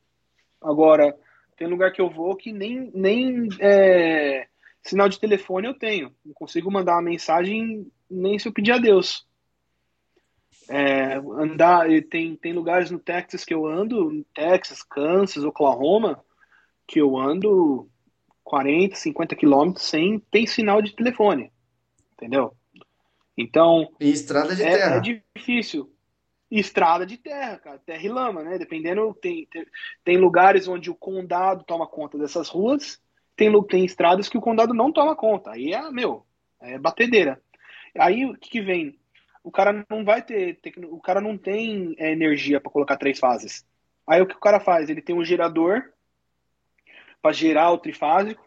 Agora, tem lugar que eu vou que nem, nem é, sinal de telefone eu tenho. Não consigo mandar uma mensagem nem se eu pedir a Deus. É, andar, tem, tem lugares no Texas que eu ando, Texas, Kansas, Oklahoma, que eu ando 40, 50 quilômetros sem tem sinal de telefone. Entendeu? Então. E estrada de é, terra. É difícil estrada de terra, cara, terra e lama, né? Dependendo, tem, tem, tem, lugares onde o condado toma conta dessas ruas, tem, tem estradas que o condado não toma conta. Aí é, meu, é batedeira. Aí o que, que vem? O cara não vai ter, o cara não tem é, energia para colocar três fases. Aí o que o cara faz? Ele tem um gerador para gerar o trifásico,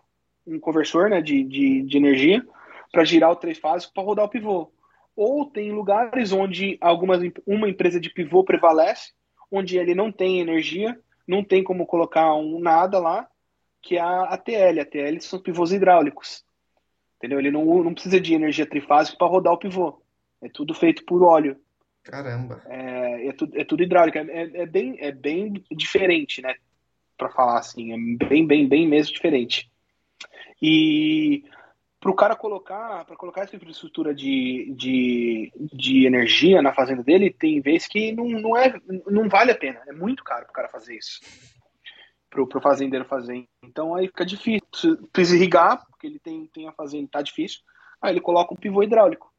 um conversor né, de, de, de energia, para girar o trifásico para rodar o pivô ou tem lugares onde algumas, uma empresa de pivô prevalece, onde ele não tem energia, não tem como colocar um nada lá, que é a ATL. A ATL são pivôs hidráulicos. Entendeu? Ele não, não precisa de energia trifásica para rodar o pivô. É tudo feito por óleo. Caramba. É, é, tudo, é tudo hidráulico. É, é, é bem, é bem diferente, né? Para falar assim. É bem, bem, bem mesmo diferente. E para o cara colocar, para colocar essa infraestrutura de, de, de energia na fazenda dele, tem vezes que não, não, é, não vale a pena. É muito caro para o cara fazer isso. Para o fazendeiro fazer. Então aí fica difícil. Precisa irrigar, porque ele tem, tem a fazenda, tá difícil. Aí ele coloca um pivô hidráulico.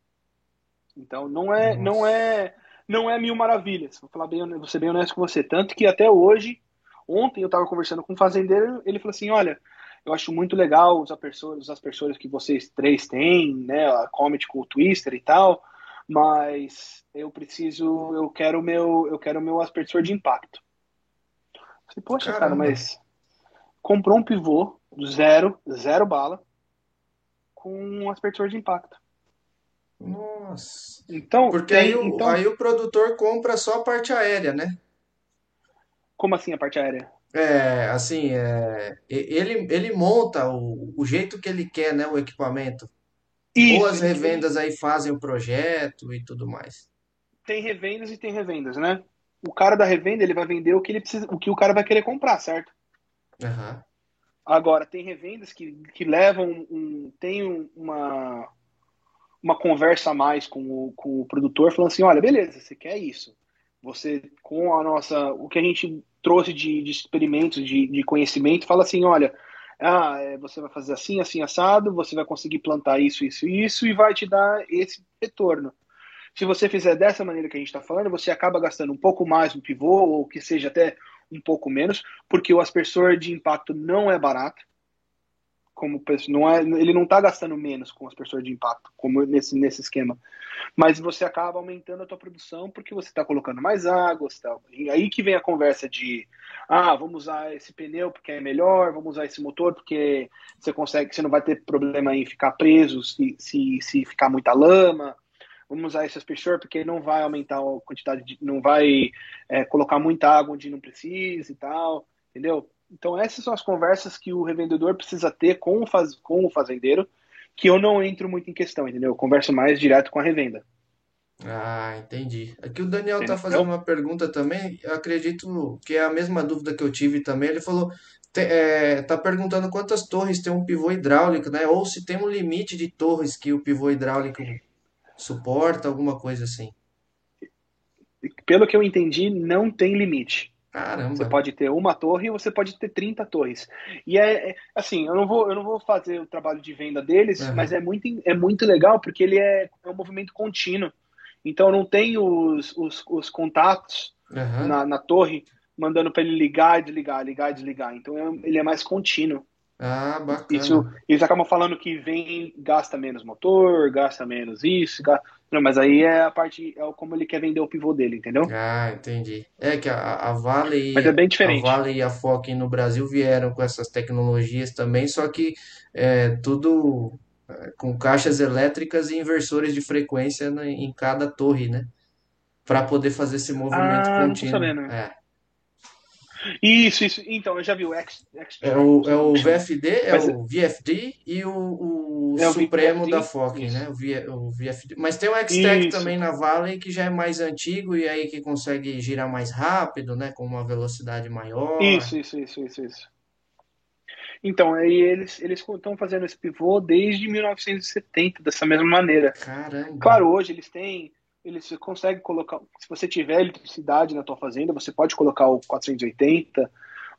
Então não é, não é, não é mil maravilhas. Vou falar bem, vou ser bem honesto com você. Tanto que até hoje, ontem eu estava conversando com um fazendeiro, ele falou assim: olha, eu acho muito legal os aspersores, os aspersores que vocês três têm, né? A Comet com o Twister e tal, mas eu preciso, eu quero meu, eu quero meu aspersor de impacto. Falei, Poxa, Caramba. cara, mas comprou um pivô zero, zero bala, com um aspersor de impacto. Nossa. Então, porque tem, aí, o, então... aí o produtor compra só a parte aérea, né? Como assim a parte aérea? É, assim, é, ele, ele monta o, o jeito que ele quer, né, o equipamento. Ou as revendas aí fazem o projeto e tudo mais. Tem revendas e tem revendas, né? O cara da revenda, ele vai vender o que ele precisa, o que o cara vai querer comprar, certo? Uhum. Agora, tem revendas que, que levam um, tem uma, uma conversa a mais com o, com o produtor, falando assim, olha, beleza, você quer isso. Você, com a nossa, o que a gente trouxe de, de experimentos, de, de conhecimento, fala assim, olha, ah, é, você vai fazer assim, assim, assado, você vai conseguir plantar isso, isso e isso, e vai te dar esse retorno. Se você fizer dessa maneira que a gente está falando, você acaba gastando um pouco mais no pivô, ou que seja até um pouco menos, porque o aspersor de impacto não é barato como não é, ele não está gastando menos com as pessoas de impacto, como nesse, nesse esquema. Mas você acaba aumentando a tua produção porque você está colocando mais água, tal. E aí que vem a conversa de ah, vamos usar esse pneu porque é melhor, vamos usar esse motor porque você consegue, você não vai ter problema em ficar preso se, se, se ficar muita lama. Vamos usar esse aspersor porque não vai aumentar a quantidade de, não vai é, colocar muita água onde não precisa e tal, entendeu? Então, essas são as conversas que o revendedor precisa ter com o, faz, com o fazendeiro, que eu não entro muito em questão, entendeu? Eu converso mais direto com a revenda. Ah, entendi. Aqui o Daniel está fazendo uma pergunta também. Eu acredito que é a mesma dúvida que eu tive também. Ele falou, está perguntando quantas torres tem um pivô hidráulico, né? Ou se tem um limite de torres que o pivô hidráulico suporta, alguma coisa assim. Pelo que eu entendi, não tem limite. Caramba. Você pode ter uma torre ou você pode ter 30 torres. E é, é assim, eu não vou, eu não vou fazer o trabalho de venda deles, uhum. mas é muito, é muito legal porque ele é, é um movimento contínuo. Então não tem os, os, os contatos uhum. na, na torre mandando para ele ligar e desligar, ligar e desligar. Então é, ele é mais contínuo. Ah, bacana. Isso, eles acabam falando que vem, gasta menos motor, gasta menos isso, gasta... Não, mas aí é a parte, é como ele quer vender o pivô dele, entendeu? Ah, entendi. É que a, a Vale, mas é bem diferente. a Vale e a Fox no Brasil vieram com essas tecnologias também, só que é tudo é, com caixas elétricas e inversores de frequência em cada torre, né? Para poder fazer esse movimento ah, contínuo. Não tô sabendo. É. Isso, isso. Então, eu já vi o X. X é, o, é o VFD, é Mas, o VFD e o, o é Supremo o da FOC, né? O, v, o VFD. Mas tem o X-Tech também na Valley, que já é mais antigo e aí que consegue girar mais rápido, né? Com uma velocidade maior. Isso, isso, isso, isso, isso. Então, aí eles eles estão fazendo esse pivô desde 1970, dessa mesma maneira. Caramba. Claro, hoje eles têm eles conseguem colocar, se você tiver eletricidade na tua fazenda, você pode colocar o 480,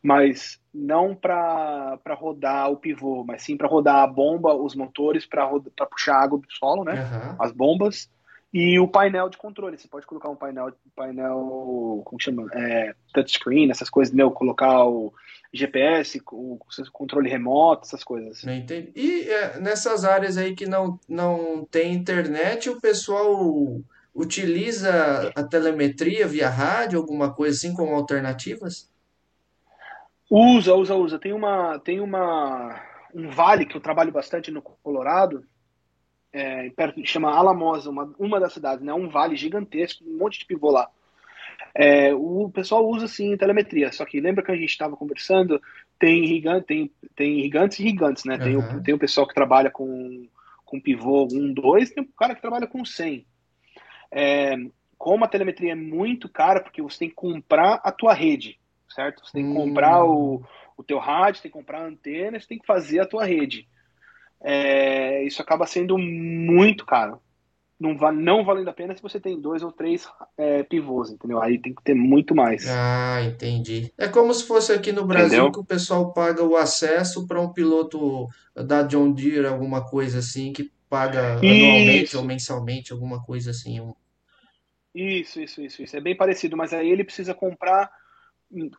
mas não para rodar o pivô, mas sim para rodar a bomba, os motores para puxar água do solo, né? Uhum. As bombas e o painel de controle. Você pode colocar um painel, painel como chama, é, touchscreen, essas coisas, né? Colocar o GPS, o controle remoto, essas coisas. Entendi. E é, nessas áreas aí que não, não tem internet, o pessoal utiliza a telemetria via rádio, alguma coisa assim como alternativas? Usa, usa, usa. Tem uma, tem uma um vale que eu trabalho bastante no Colorado, é, perto chama Alamosa, uma, uma das cidades, né? Um vale gigantesco, um monte de pivô lá. É, o pessoal usa sim telemetria, só que lembra que a gente estava conversando? Tem, gigante, tem, tem gigantes e gigantes, né? Uhum. Tem, o, tem o pessoal que trabalha com, com pivô 1, 2, tem o cara que trabalha com 100. É, como a telemetria é muito cara, porque você tem que comprar a tua rede, certo? Você tem que hum. comprar o, o teu rádio, tem que comprar a antena, você tem que fazer a tua rede. É, isso acaba sendo muito caro. Não, va não valendo a pena se você tem dois ou três é, pivôs, entendeu? Aí tem que ter muito mais. Ah, entendi. É como se fosse aqui no Brasil entendeu? que o pessoal paga o acesso para um piloto da John Deere, alguma coisa assim, que paga anualmente ou mensalmente, alguma coisa assim. Um... Isso, isso, isso, isso. É bem parecido, mas aí ele precisa comprar.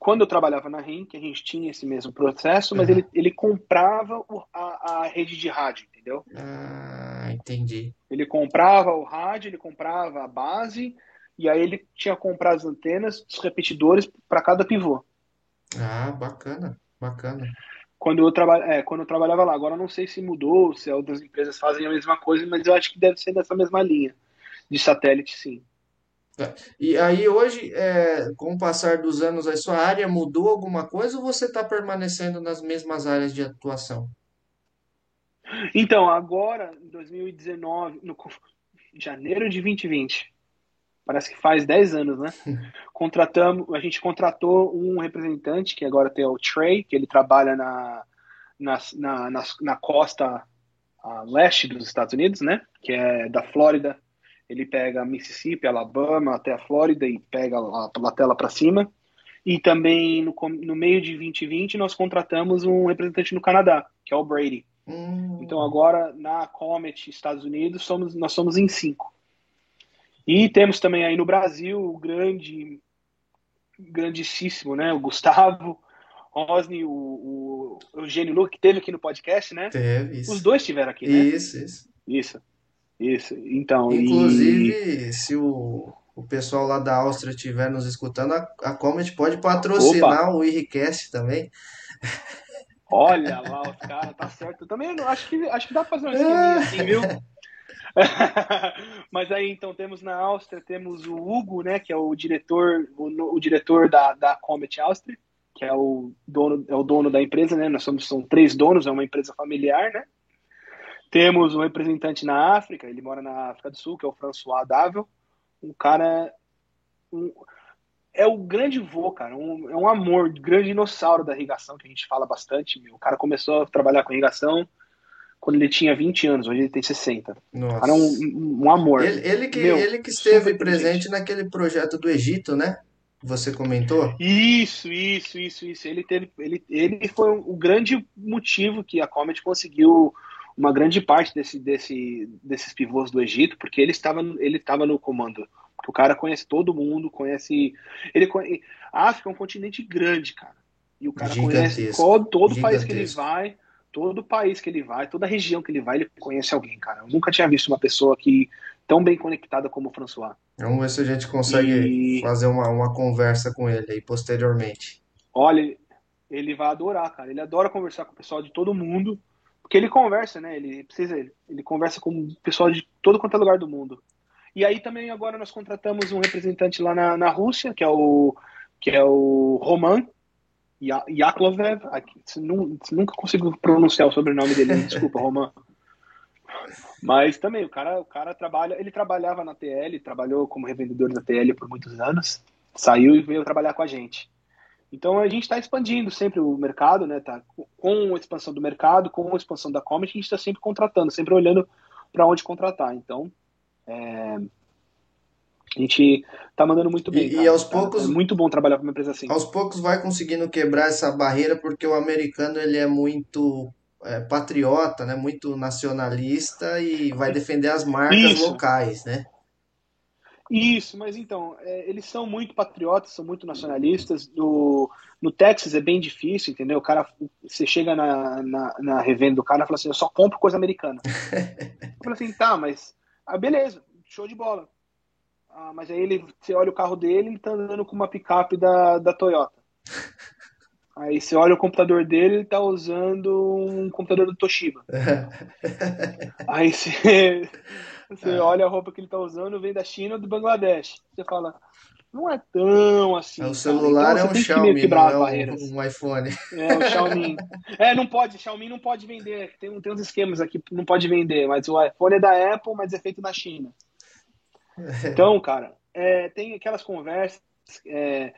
Quando eu trabalhava na RIM, que a gente tinha esse mesmo processo, mas uhum. ele, ele comprava a, a rede de rádio, entendeu? Ah, entendi. Ele comprava o rádio, ele comprava a base, e aí ele tinha que comprar as antenas, os repetidores para cada pivô. Ah, bacana, bacana. Quando eu, traba é, quando eu trabalhava lá. Agora não sei se mudou, se outras empresas fazem a mesma coisa, mas eu acho que deve ser dessa mesma linha de satélite, sim. É. E aí hoje, é, com o passar dos anos, a sua área mudou alguma coisa ou você está permanecendo nas mesmas áreas de atuação? Então, agora, em 2019, no janeiro de 2020, parece que faz 10 anos, né? Contratamos, a gente contratou um representante, que agora tem o Trey, que ele trabalha na, na, na, na, na costa leste dos Estados Unidos, né? Que é da Flórida ele pega Mississippi, Alabama, até a Flórida e pega a Platela para cima. E também no, no meio de 2020 nós contratamos um representante no Canadá, que é o Brady. Hum. Então agora na Comet Estados Unidos somos, nós somos em cinco. E temos também aí no Brasil o grande, grandíssimo, né? O Gustavo Rosny, o, o Eugênio Luca, que teve aqui no podcast, né? Teve, isso. Os dois estiveram aqui, né? Isso, isso. Isso. Isso, então. Inclusive, e... se o, o pessoal lá da Áustria estiver nos escutando, a, a Comet pode patrocinar Opa. o IRCast também. Olha lá, os caras, tá certo. Também acho que, acho que dá pra fazer um esqueminha assim, viu? Mas aí então temos na Áustria, temos o Hugo, né, que é o diretor, o, o, diretor da, da Comet Áustria, que é o dono, é o dono da empresa, né? Nós somos são três donos, é uma empresa familiar, né? Temos um representante na África, ele mora na África do Sul, que é o François Dável. Um cara. Um, é o grande vô, cara. Um, é um amor, grande dinossauro da irrigação, que a gente fala bastante. Meu. O cara começou a trabalhar com irrigação quando ele tinha 20 anos, hoje ele tem 60. Nossa. Cara, um, um amor. Ele, ele que, meu, ele que esteve presente naquele projeto do Egito, né? Você comentou? Isso, isso, isso, isso. Ele, teve, ele, ele foi o grande motivo que a Comet conseguiu uma grande parte desse, desse, desses pivôs do Egito, porque ele estava, ele estava no comando. Porque o cara conhece todo mundo, conhece. Ele conhece, a África é um continente grande, cara. E o cara conhece todo, todo país que ele vai, todo país que ele vai, toda região que ele vai, ele conhece alguém, cara. Eu nunca tinha visto uma pessoa que tão bem conectada como o François. Vamos ver se a gente consegue e... fazer uma, uma conversa com ele aí posteriormente. Olha, ele vai adorar, cara. Ele adora conversar com o pessoal de todo mundo. Porque ele conversa, né? Ele precisa, ele conversa com o pessoal de todo quanto é lugar do mundo. E aí também agora nós contratamos um representante lá na, na Rússia, que é o que é o Roman Yaklovev. Nunca consigo pronunciar o sobrenome dele, desculpa, Roman. Mas também o cara, o cara trabalha, ele trabalhava na TL, trabalhou como revendedor da TL por muitos anos, saiu e veio trabalhar com a gente. Então a gente está expandindo sempre o mercado, né? Tá com a expansão do mercado, com a expansão da Comet, a gente está sempre contratando, sempre olhando para onde contratar. Então é, a gente está mandando muito bem. E, e aos tá? poucos é muito bom trabalhar com uma empresa assim. Aos poucos vai conseguindo quebrar essa barreira porque o americano ele é muito é, patriota, né? Muito nacionalista e vai defender as marcas Isso. locais, né? Isso, mas então, é, eles são muito patriotas, são muito nacionalistas. No, no Texas é bem difícil, entendeu? O cara, você chega na, na, na revenda do cara e fala assim: eu só compro coisa americana. eu falo assim: tá, mas. Ah, beleza, show de bola. Ah, mas aí ele, você olha o carro dele, ele tá andando com uma picape da, da Toyota. Aí você olha o computador dele, ele tá usando um computador do Toshiba. aí você. Você é. olha a roupa que ele tá usando, vem da China ou do Bangladesh. Você fala, não é tão assim. É, o celular então, é um Xiaomi, não é um, um, iPhone. É, o Xiaomi. é, não pode, Xiaomi não pode vender. Tem, tem uns esquemas aqui, não pode vender, mas o iPhone é da Apple, mas é feito na China. Então, cara, é, tem aquelas conversas. É,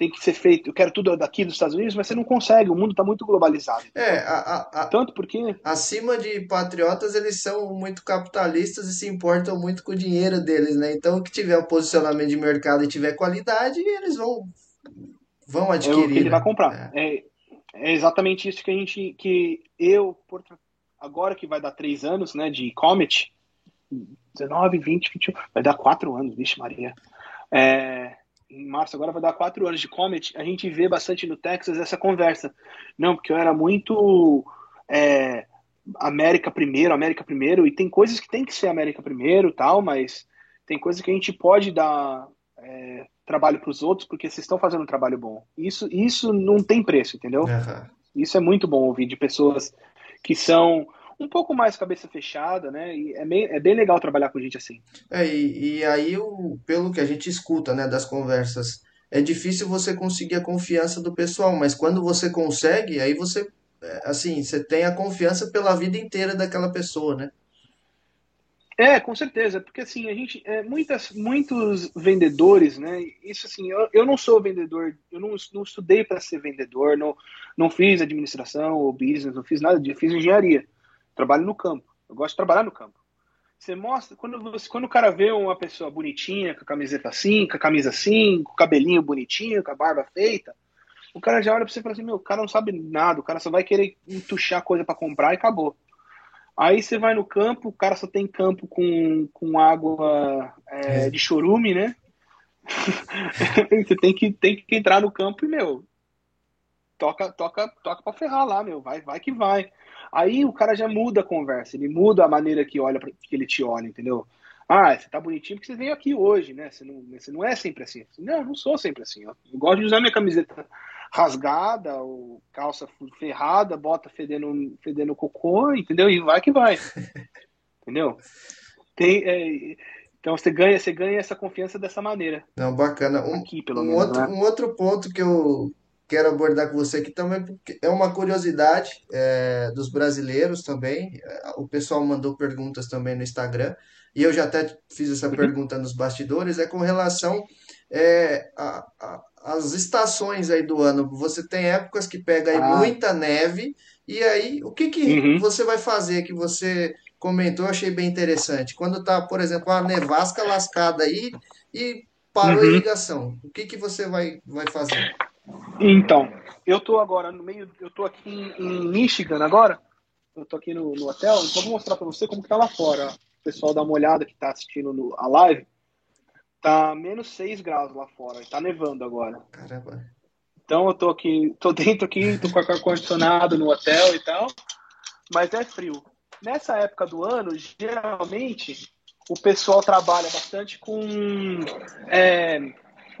tem que ser feito, eu quero tudo daqui dos Estados Unidos, mas você não consegue, o mundo está muito globalizado. É, a, a, tanto porque acima de patriotas eles são muito capitalistas e se importam muito com o dinheiro deles, né? Então, o que tiver um posicionamento de mercado e tiver qualidade, eles vão vão adquirir. É o que ele vai comprar. É. é. é, exatamente isso que a gente, que eu, por, agora que vai dar três anos, né, de Comet, 19, 20, 21, vai dar quatro anos, vixe Maria. É, em março agora vai dar quatro anos de Comet, a gente vê bastante no Texas essa conversa. Não, porque eu era muito é, América primeiro, América primeiro, e tem coisas que tem que ser América primeiro tal, mas tem coisas que a gente pode dar é, trabalho para os outros porque vocês estão fazendo um trabalho bom. Isso, isso não tem preço, entendeu? Uhum. Isso é muito bom ouvir de pessoas que são um pouco mais cabeça fechada, né? E é, bem, é bem legal trabalhar com gente assim. É, e, e aí, o, pelo que a gente escuta, né, das conversas, é difícil você conseguir a confiança do pessoal, mas quando você consegue, aí você, é, assim, você tem a confiança pela vida inteira daquela pessoa, né? É, com certeza, porque assim, a gente, é, muitas, muitos vendedores, né, isso assim, eu, eu não sou vendedor, eu não, não estudei para ser vendedor, não, não fiz administração ou business, não fiz nada disso, fiz engenharia trabalho no campo. Eu gosto de trabalhar no campo. Você mostra, quando, você, quando o cara vê uma pessoa bonitinha, com a camiseta assim, com a camisa assim, com o cabelinho bonitinho, com a barba feita, o cara já olha pra você e fala assim: meu, o cara não sabe nada, o cara só vai querer entuchar coisa para comprar e acabou. Aí você vai no campo, o cara só tem campo com, com água é, de chorume, né? você tem que, tem que entrar no campo e, meu, toca, toca, toca pra ferrar lá, meu, vai, vai que vai. Aí o cara já muda a conversa, ele muda a maneira que olha que ele te olha, entendeu? Ah, você tá bonitinho porque você veio aqui hoje, né? Você não, você não é sempre assim. Não, eu não sou sempre assim. Eu, eu gosto de usar minha camiseta rasgada, ou calça ferrada, bota fedendo, fedendo cocô, entendeu? E vai que vai. entendeu? Tem, é, então você ganha, você ganha essa confiança dessa maneira. Não, bacana. Um, aqui, pelo um menos, outro, né? um outro ponto que eu quero abordar com você aqui também, porque é uma curiosidade é, dos brasileiros também. O pessoal mandou perguntas também no Instagram, e eu já até fiz essa uhum. pergunta nos bastidores, é com relação é, a, a, as estações aí do ano. Você tem épocas que pega aí ah. muita neve, e aí o que, que uhum. você vai fazer que você comentou, eu achei bem interessante. Quando tá, por exemplo, a nevasca lascada aí e parou uhum. a irrigação, o que, que você vai, vai fazer? Então, eu tô agora no meio, eu tô aqui em, em Michigan agora, eu tô aqui no, no hotel, então vou mostrar para você como que tá lá fora. O pessoal dá uma olhada que tá assistindo no, a live. Tá menos 6 graus lá fora, tá nevando agora. Caramba. Então eu tô aqui, tô dentro aqui, tô com ar-condicionado no hotel e tal, mas é frio. Nessa época do ano, geralmente, o pessoal trabalha bastante com é,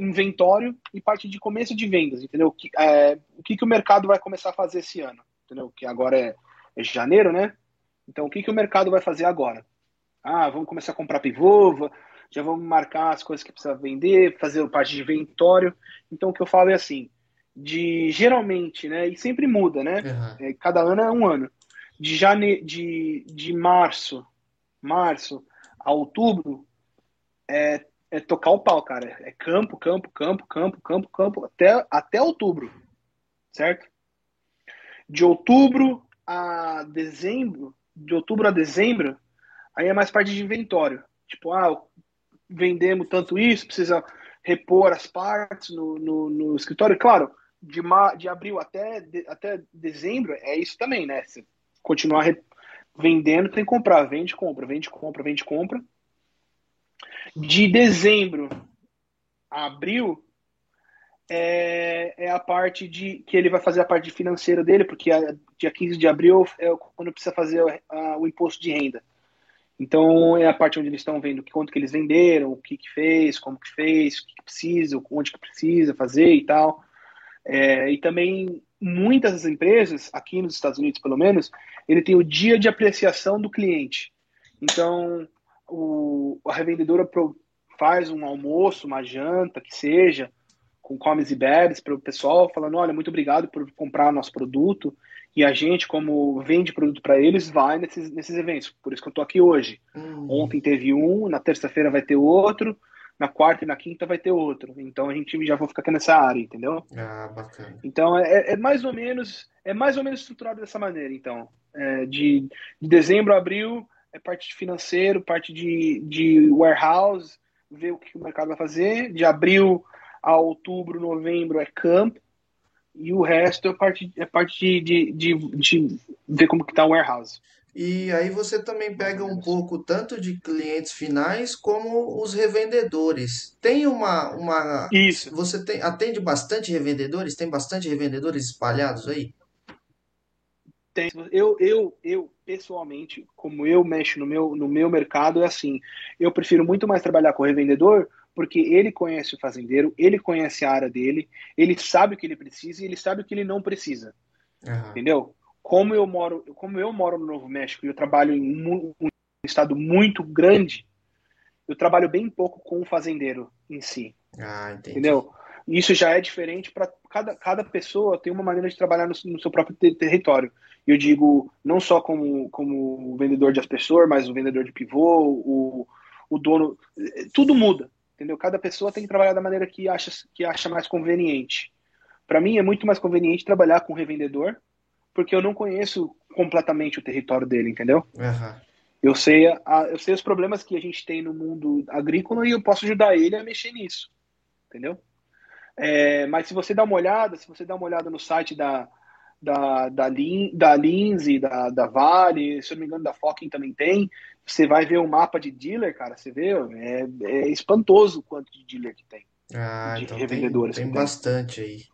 inventório e parte de começo de vendas, entendeu? Que, é, o que, que o mercado vai começar a fazer esse ano, entendeu? Que agora é, é janeiro, né? Então, o que, que o mercado vai fazer agora? Ah, vamos começar a comprar pivô, já vamos marcar as coisas que precisa vender, fazer parte de inventório. Então, o que eu falo é assim, de geralmente, né? E sempre muda, né? Uhum. cada ano é um ano de, jane... de, de março, março a outubro, é, é tocar o pau, cara. É campo, campo, campo, campo, campo, campo, até, até outubro, certo? De outubro a dezembro, de outubro a dezembro, aí é mais parte de inventório. Tipo, ah, vendemos tanto isso, precisa repor as partes no, no, no escritório. Claro, de, ma de abril até, de, até dezembro é isso também, né? Você continuar vendendo, tem que comprar. Vende, compra, vende, compra, vende, compra. De dezembro a abril é, é, a parte de que ele vai fazer a parte financeira dele, porque a, dia 15 de abril é quando precisa fazer a, o imposto de renda. Então é a parte onde eles estão vendo quanto que eles venderam, o que que fez, como que fez, o que, que precisa, onde que precisa fazer e tal. É, e também muitas empresas, aqui nos Estados Unidos pelo menos, ele tem o dia de apreciação do cliente. Então, o, a revendedora faz um almoço, uma janta, que seja, com comes e bebes para o pessoal, falando: olha, muito obrigado por comprar nosso produto. E a gente, como vende produto para eles, vai nesses, nesses eventos. Por isso que eu estou aqui hoje. Uhum. Ontem teve um, na terça-feira vai ter outro na quarta e na quinta vai ter outro. Então a gente já vai ficar aqui nessa área, entendeu? Ah, bacana. Então é, é mais ou menos é mais ou menos estruturado dessa maneira. Então, é, de, de dezembro a abril é parte de financeiro, parte de, de warehouse, ver o que o mercado vai fazer. De abril a outubro, novembro é campo. E o resto é parte, é parte de, de, de, de ver como que tá o warehouse. E aí você também pega um pouco tanto de clientes finais como os revendedores. Tem uma, uma Isso. Você tem atende bastante revendedores? Tem bastante revendedores espalhados aí? Tem. Eu, eu, eu pessoalmente, como eu mexo no meu, no meu mercado, é assim. Eu prefiro muito mais trabalhar com o revendedor porque ele conhece o fazendeiro, ele conhece a área dele, ele sabe o que ele precisa e ele sabe o que ele não precisa. Uhum. Entendeu? como eu moro, como eu moro no Novo México e eu trabalho em um, um estado muito grande, eu trabalho bem pouco com o fazendeiro em si. Ah, entendi. Entendeu? Isso já é diferente para cada, cada pessoa tem uma maneira de trabalhar no, no seu próprio ter território. Eu digo não só como, como vendedor de aspersor, mas o vendedor de pivô, o, o dono, tudo muda, entendeu? Cada pessoa tem que trabalhar da maneira que acha, que acha mais conveniente. Para mim é muito mais conveniente trabalhar com revendedor porque eu não conheço completamente o território dele, entendeu? Uhum. Eu sei, a, eu sei os problemas que a gente tem no mundo agrícola e eu posso ajudar ele a mexer nisso, entendeu? É, mas se você dá uma olhada, se você dá uma olhada no site da, da, da, Lin, da Lindsay, da, da Vale, se eu não me engano, da Focking também tem, você vai ver o um mapa de dealer, cara, você vê, é, é espantoso o quanto de dealer que tem. Ah, de então revendedores. Tem, tem bastante aí.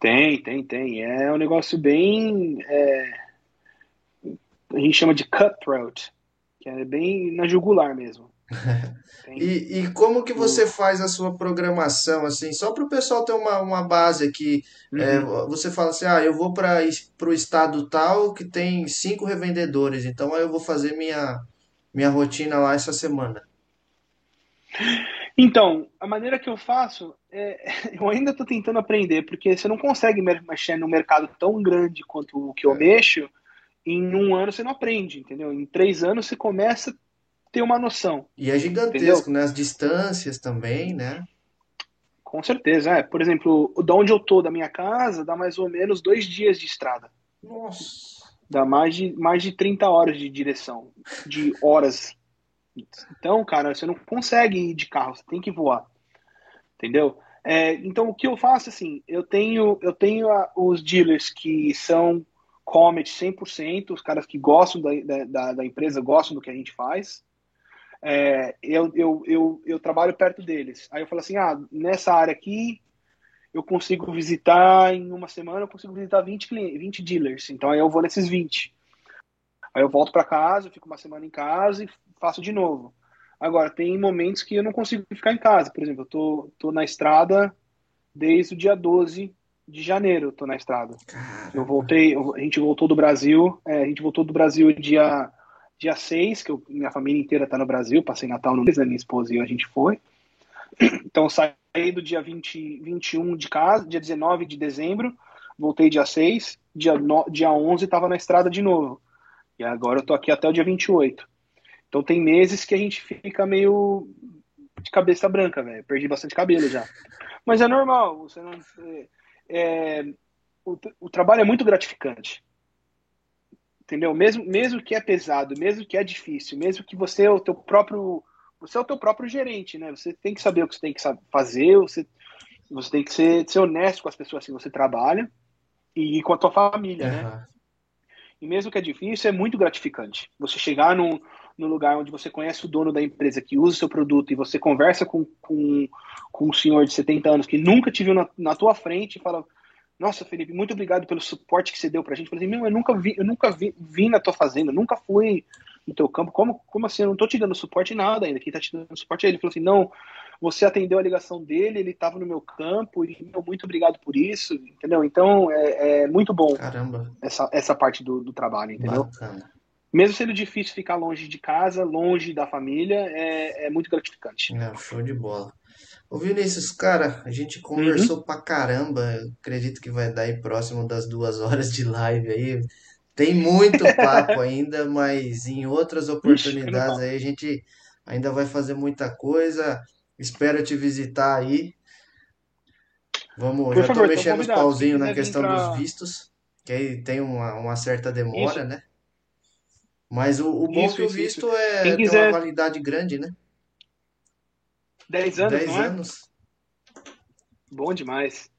Tem, tem, tem. É um negócio bem. É, a gente chama de cutthroat, que é bem na jugular mesmo. E, e como que você faz a sua programação, assim, só para o pessoal ter uma, uma base aqui, é, uhum. é, você fala assim, ah, eu vou para o estado tal que tem cinco revendedores, então aí eu vou fazer minha, minha rotina lá essa semana. Então, a maneira que eu faço é, eu ainda estou tentando aprender, porque você não consegue mexer no mercado tão grande quanto o que eu é. mexo, em um ano você não aprende, entendeu? Em três anos você começa a ter uma noção. E é gigantesco, entendeu? né? As distâncias também, né? Com certeza, é. Por exemplo, de onde eu tô da minha casa, dá mais ou menos dois dias de estrada. Nossa. Dá mais de, mais de 30 horas de direção, de horas. Então, cara, você não consegue ir de carro, você tem que voar. Entendeu? É, então, o que eu faço, assim, eu tenho, eu tenho a, os dealers que são Comet 100%, os caras que gostam da, da, da empresa, gostam do que a gente faz. É, eu, eu, eu, eu trabalho perto deles. Aí eu falo assim, ah, nessa área aqui, eu consigo visitar em uma semana, eu consigo visitar 20, 20 dealers. Então aí eu vou nesses 20. Aí eu volto para casa, fico uma semana em casa e faço de novo. Agora, tem momentos que eu não consigo ficar em casa. Por exemplo, eu tô, tô na estrada desde o dia 12 de janeiro, eu tô na estrada. Eu voltei, a gente voltou do Brasil, é, a gente voltou do Brasil dia, dia 6, que eu, minha família inteira tá no Brasil, passei Natal no mês, minha esposa e eu, a gente foi. Então, saí do dia 20, 21 de casa, dia 19 de dezembro, voltei dia 6, dia, no, dia 11 estava na estrada de novo. E agora eu tô aqui até o dia 28. Então tem meses que a gente fica meio de cabeça branca, velho. Perdi bastante cabelo já. Mas é normal, você não. É, é, o, o trabalho é muito gratificante. Entendeu? Mesmo, mesmo que é pesado, mesmo que é difícil, mesmo que você é o teu próprio. Você é o teu próprio gerente, né? Você tem que saber o que você tem que fazer, você, você tem que ser, ser honesto com as pessoas que você trabalha e com a tua família, uhum. né? E mesmo que é difícil, é muito gratificante. Você chegar num, no lugar onde você conhece o dono da empresa que usa o seu produto e você conversa com, com, com um senhor de 70 anos que nunca te viu na, na tua frente e fala nossa, Felipe, muito obrigado pelo suporte que você deu pra gente. Eu falei assim, meu, eu nunca vi, eu nunca vi, vi na tua fazenda, nunca fui no teu campo. Como, como assim? Eu não tô te dando suporte nada ainda. Quem tá te dando suporte é ele. Ele falou assim, não, você atendeu a ligação dele, ele estava no meu campo, e meu, muito obrigado por isso, entendeu? Então, é, é muito bom Caramba. Essa, essa parte do, do trabalho, entendeu? Bacana mesmo sendo difícil ficar longe de casa, longe da família, é, é muito gratificante. É, show de bola. Ô Vinícius, cara, a gente conversou uhum. pra caramba. Eu acredito que vai dar aí próximo das duas horas de live aí. Tem muito papo ainda, mas em outras oportunidades aí a gente ainda vai fazer muita coisa. Espero te visitar aí. Vamos, Por já favor, tô mexendo os pauzinhos na questão pra... dos vistos, que aí tem uma, uma certa demora, Isso. né? Mas o, o bom isso, que o visto isso. é Quem quiser... uma validade grande, né? 10 anos, 10 não é? anos. Bom demais.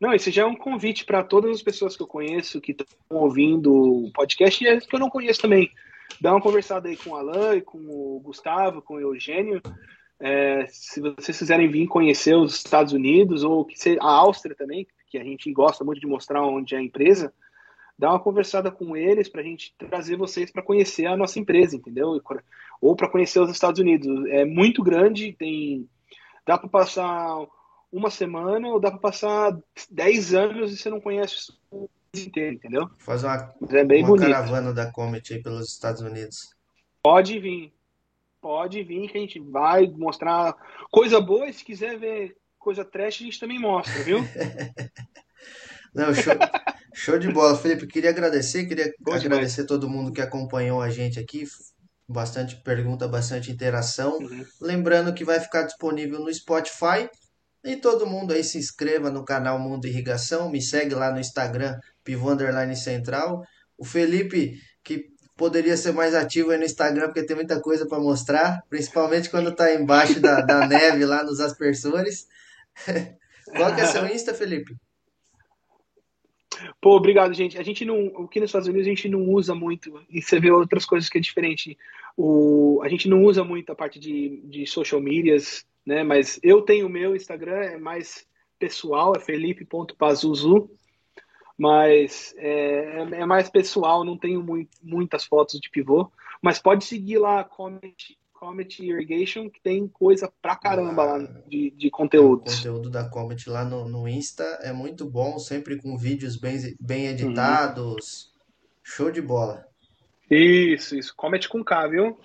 Não, esse já é um convite para todas as pessoas que eu conheço que estão ouvindo o podcast e as que eu não conheço também. Dá uma conversada aí com o Alan e com o Gustavo, com o Eugênio. É, se vocês quiserem vir conhecer os Estados Unidos ou que a Áustria também, que a gente gosta muito de mostrar onde é a empresa, dar uma conversada com eles para a gente trazer vocês para conhecer a nossa empresa, entendeu? Ou para conhecer os Estados Unidos. É muito grande, tem dá para passar uma semana ou dá para passar 10 anos e você não conhece o país inteiro, entendeu? Faz uma, é bem uma bonito. caravana da Comet aí pelos Estados Unidos. Pode vir. Pode vir que a gente vai mostrar coisa boa e se quiser ver coisa trash a gente também mostra, viu? não, show. Show de bola, Felipe. Queria agradecer, queria agradecer demais. todo mundo que acompanhou a gente aqui. Bastante pergunta, bastante interação. Uhum. Lembrando que vai ficar disponível no Spotify. E todo mundo aí se inscreva no canal Mundo Irrigação. Me segue lá no Instagram, Pivô Underline Central. O Felipe, que poderia ser mais ativo aí no Instagram, porque tem muita coisa para mostrar, principalmente quando tá embaixo da, da neve lá nos aspersores. Qual que é seu Insta, Felipe? Pô, obrigado, gente. A gente não. Aqui nos Estados Unidos a gente não usa muito. E você vê outras coisas que é diferente. O, a gente não usa muito a parte de, de social medias, né? Mas eu tenho o meu Instagram, é mais pessoal, é felipe.pazuzu. Mas é, é, mais pessoal, não tenho muito, muitas fotos de pivô. Mas pode seguir lá, comment, Comet Irrigation, que tem coisa pra caramba ah, lá de, de conteúdos. O conteúdo da Comet lá no, no Insta é muito bom, sempre com vídeos bem, bem editados. Uhum. Show de bola. Isso, isso. Comet com K, viu?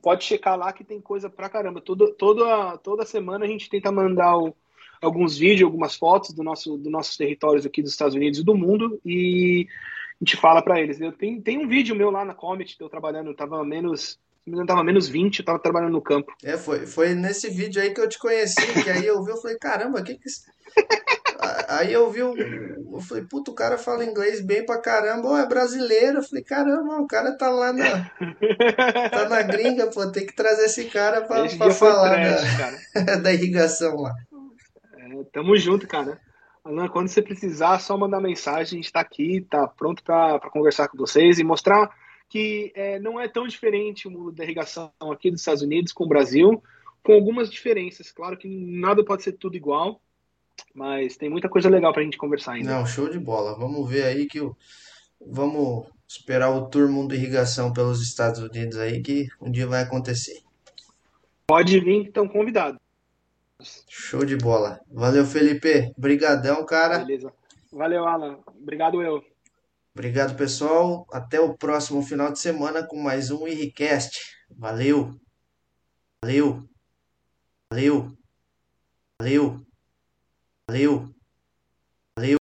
Pode checar lá que tem coisa pra caramba. Todo, toda, toda semana a gente tenta mandar o, alguns vídeos, algumas fotos do nosso, dos nossos territórios aqui dos Estados Unidos e do mundo e a gente fala para eles. Eu tenho, tem um vídeo meu lá na Comet, eu trabalhando, eu tava menos não tava menos 20, eu tava trabalhando no campo. É, foi, foi nesse vídeo aí que eu te conheci, que aí eu vi, eu falei, caramba, que que Aí eu vi, eu falei, puto, o cara fala inglês bem pra caramba, oh, é brasileiro. Eu falei, caramba, o cara tá lá na, tá na gringa, pô, tem que trazer esse cara pra, esse pra falar trash, da, da irrigação lá. É, tamo junto, cara. Alan, quando você precisar, só mandar mensagem, a gente tá aqui, tá pronto pra, pra conversar com vocês e mostrar que é, não é tão diferente o mundo da irrigação aqui dos Estados Unidos com o Brasil, com algumas diferenças. Claro que nada pode ser tudo igual, mas tem muita coisa legal para a gente conversar ainda. Não, show de bola. Vamos ver aí que o... vamos esperar o Tour Mundo Irrigação pelos Estados Unidos aí que um dia vai acontecer. Pode vir, estão convidados. Show de bola. Valeu, Felipe. Brigadão, cara. Beleza. Valeu, Alan. Obrigado eu. Obrigado, pessoal. Até o próximo final de semana com mais um Irricast. Valeu. Valeu. Valeu. Valeu. Valeu.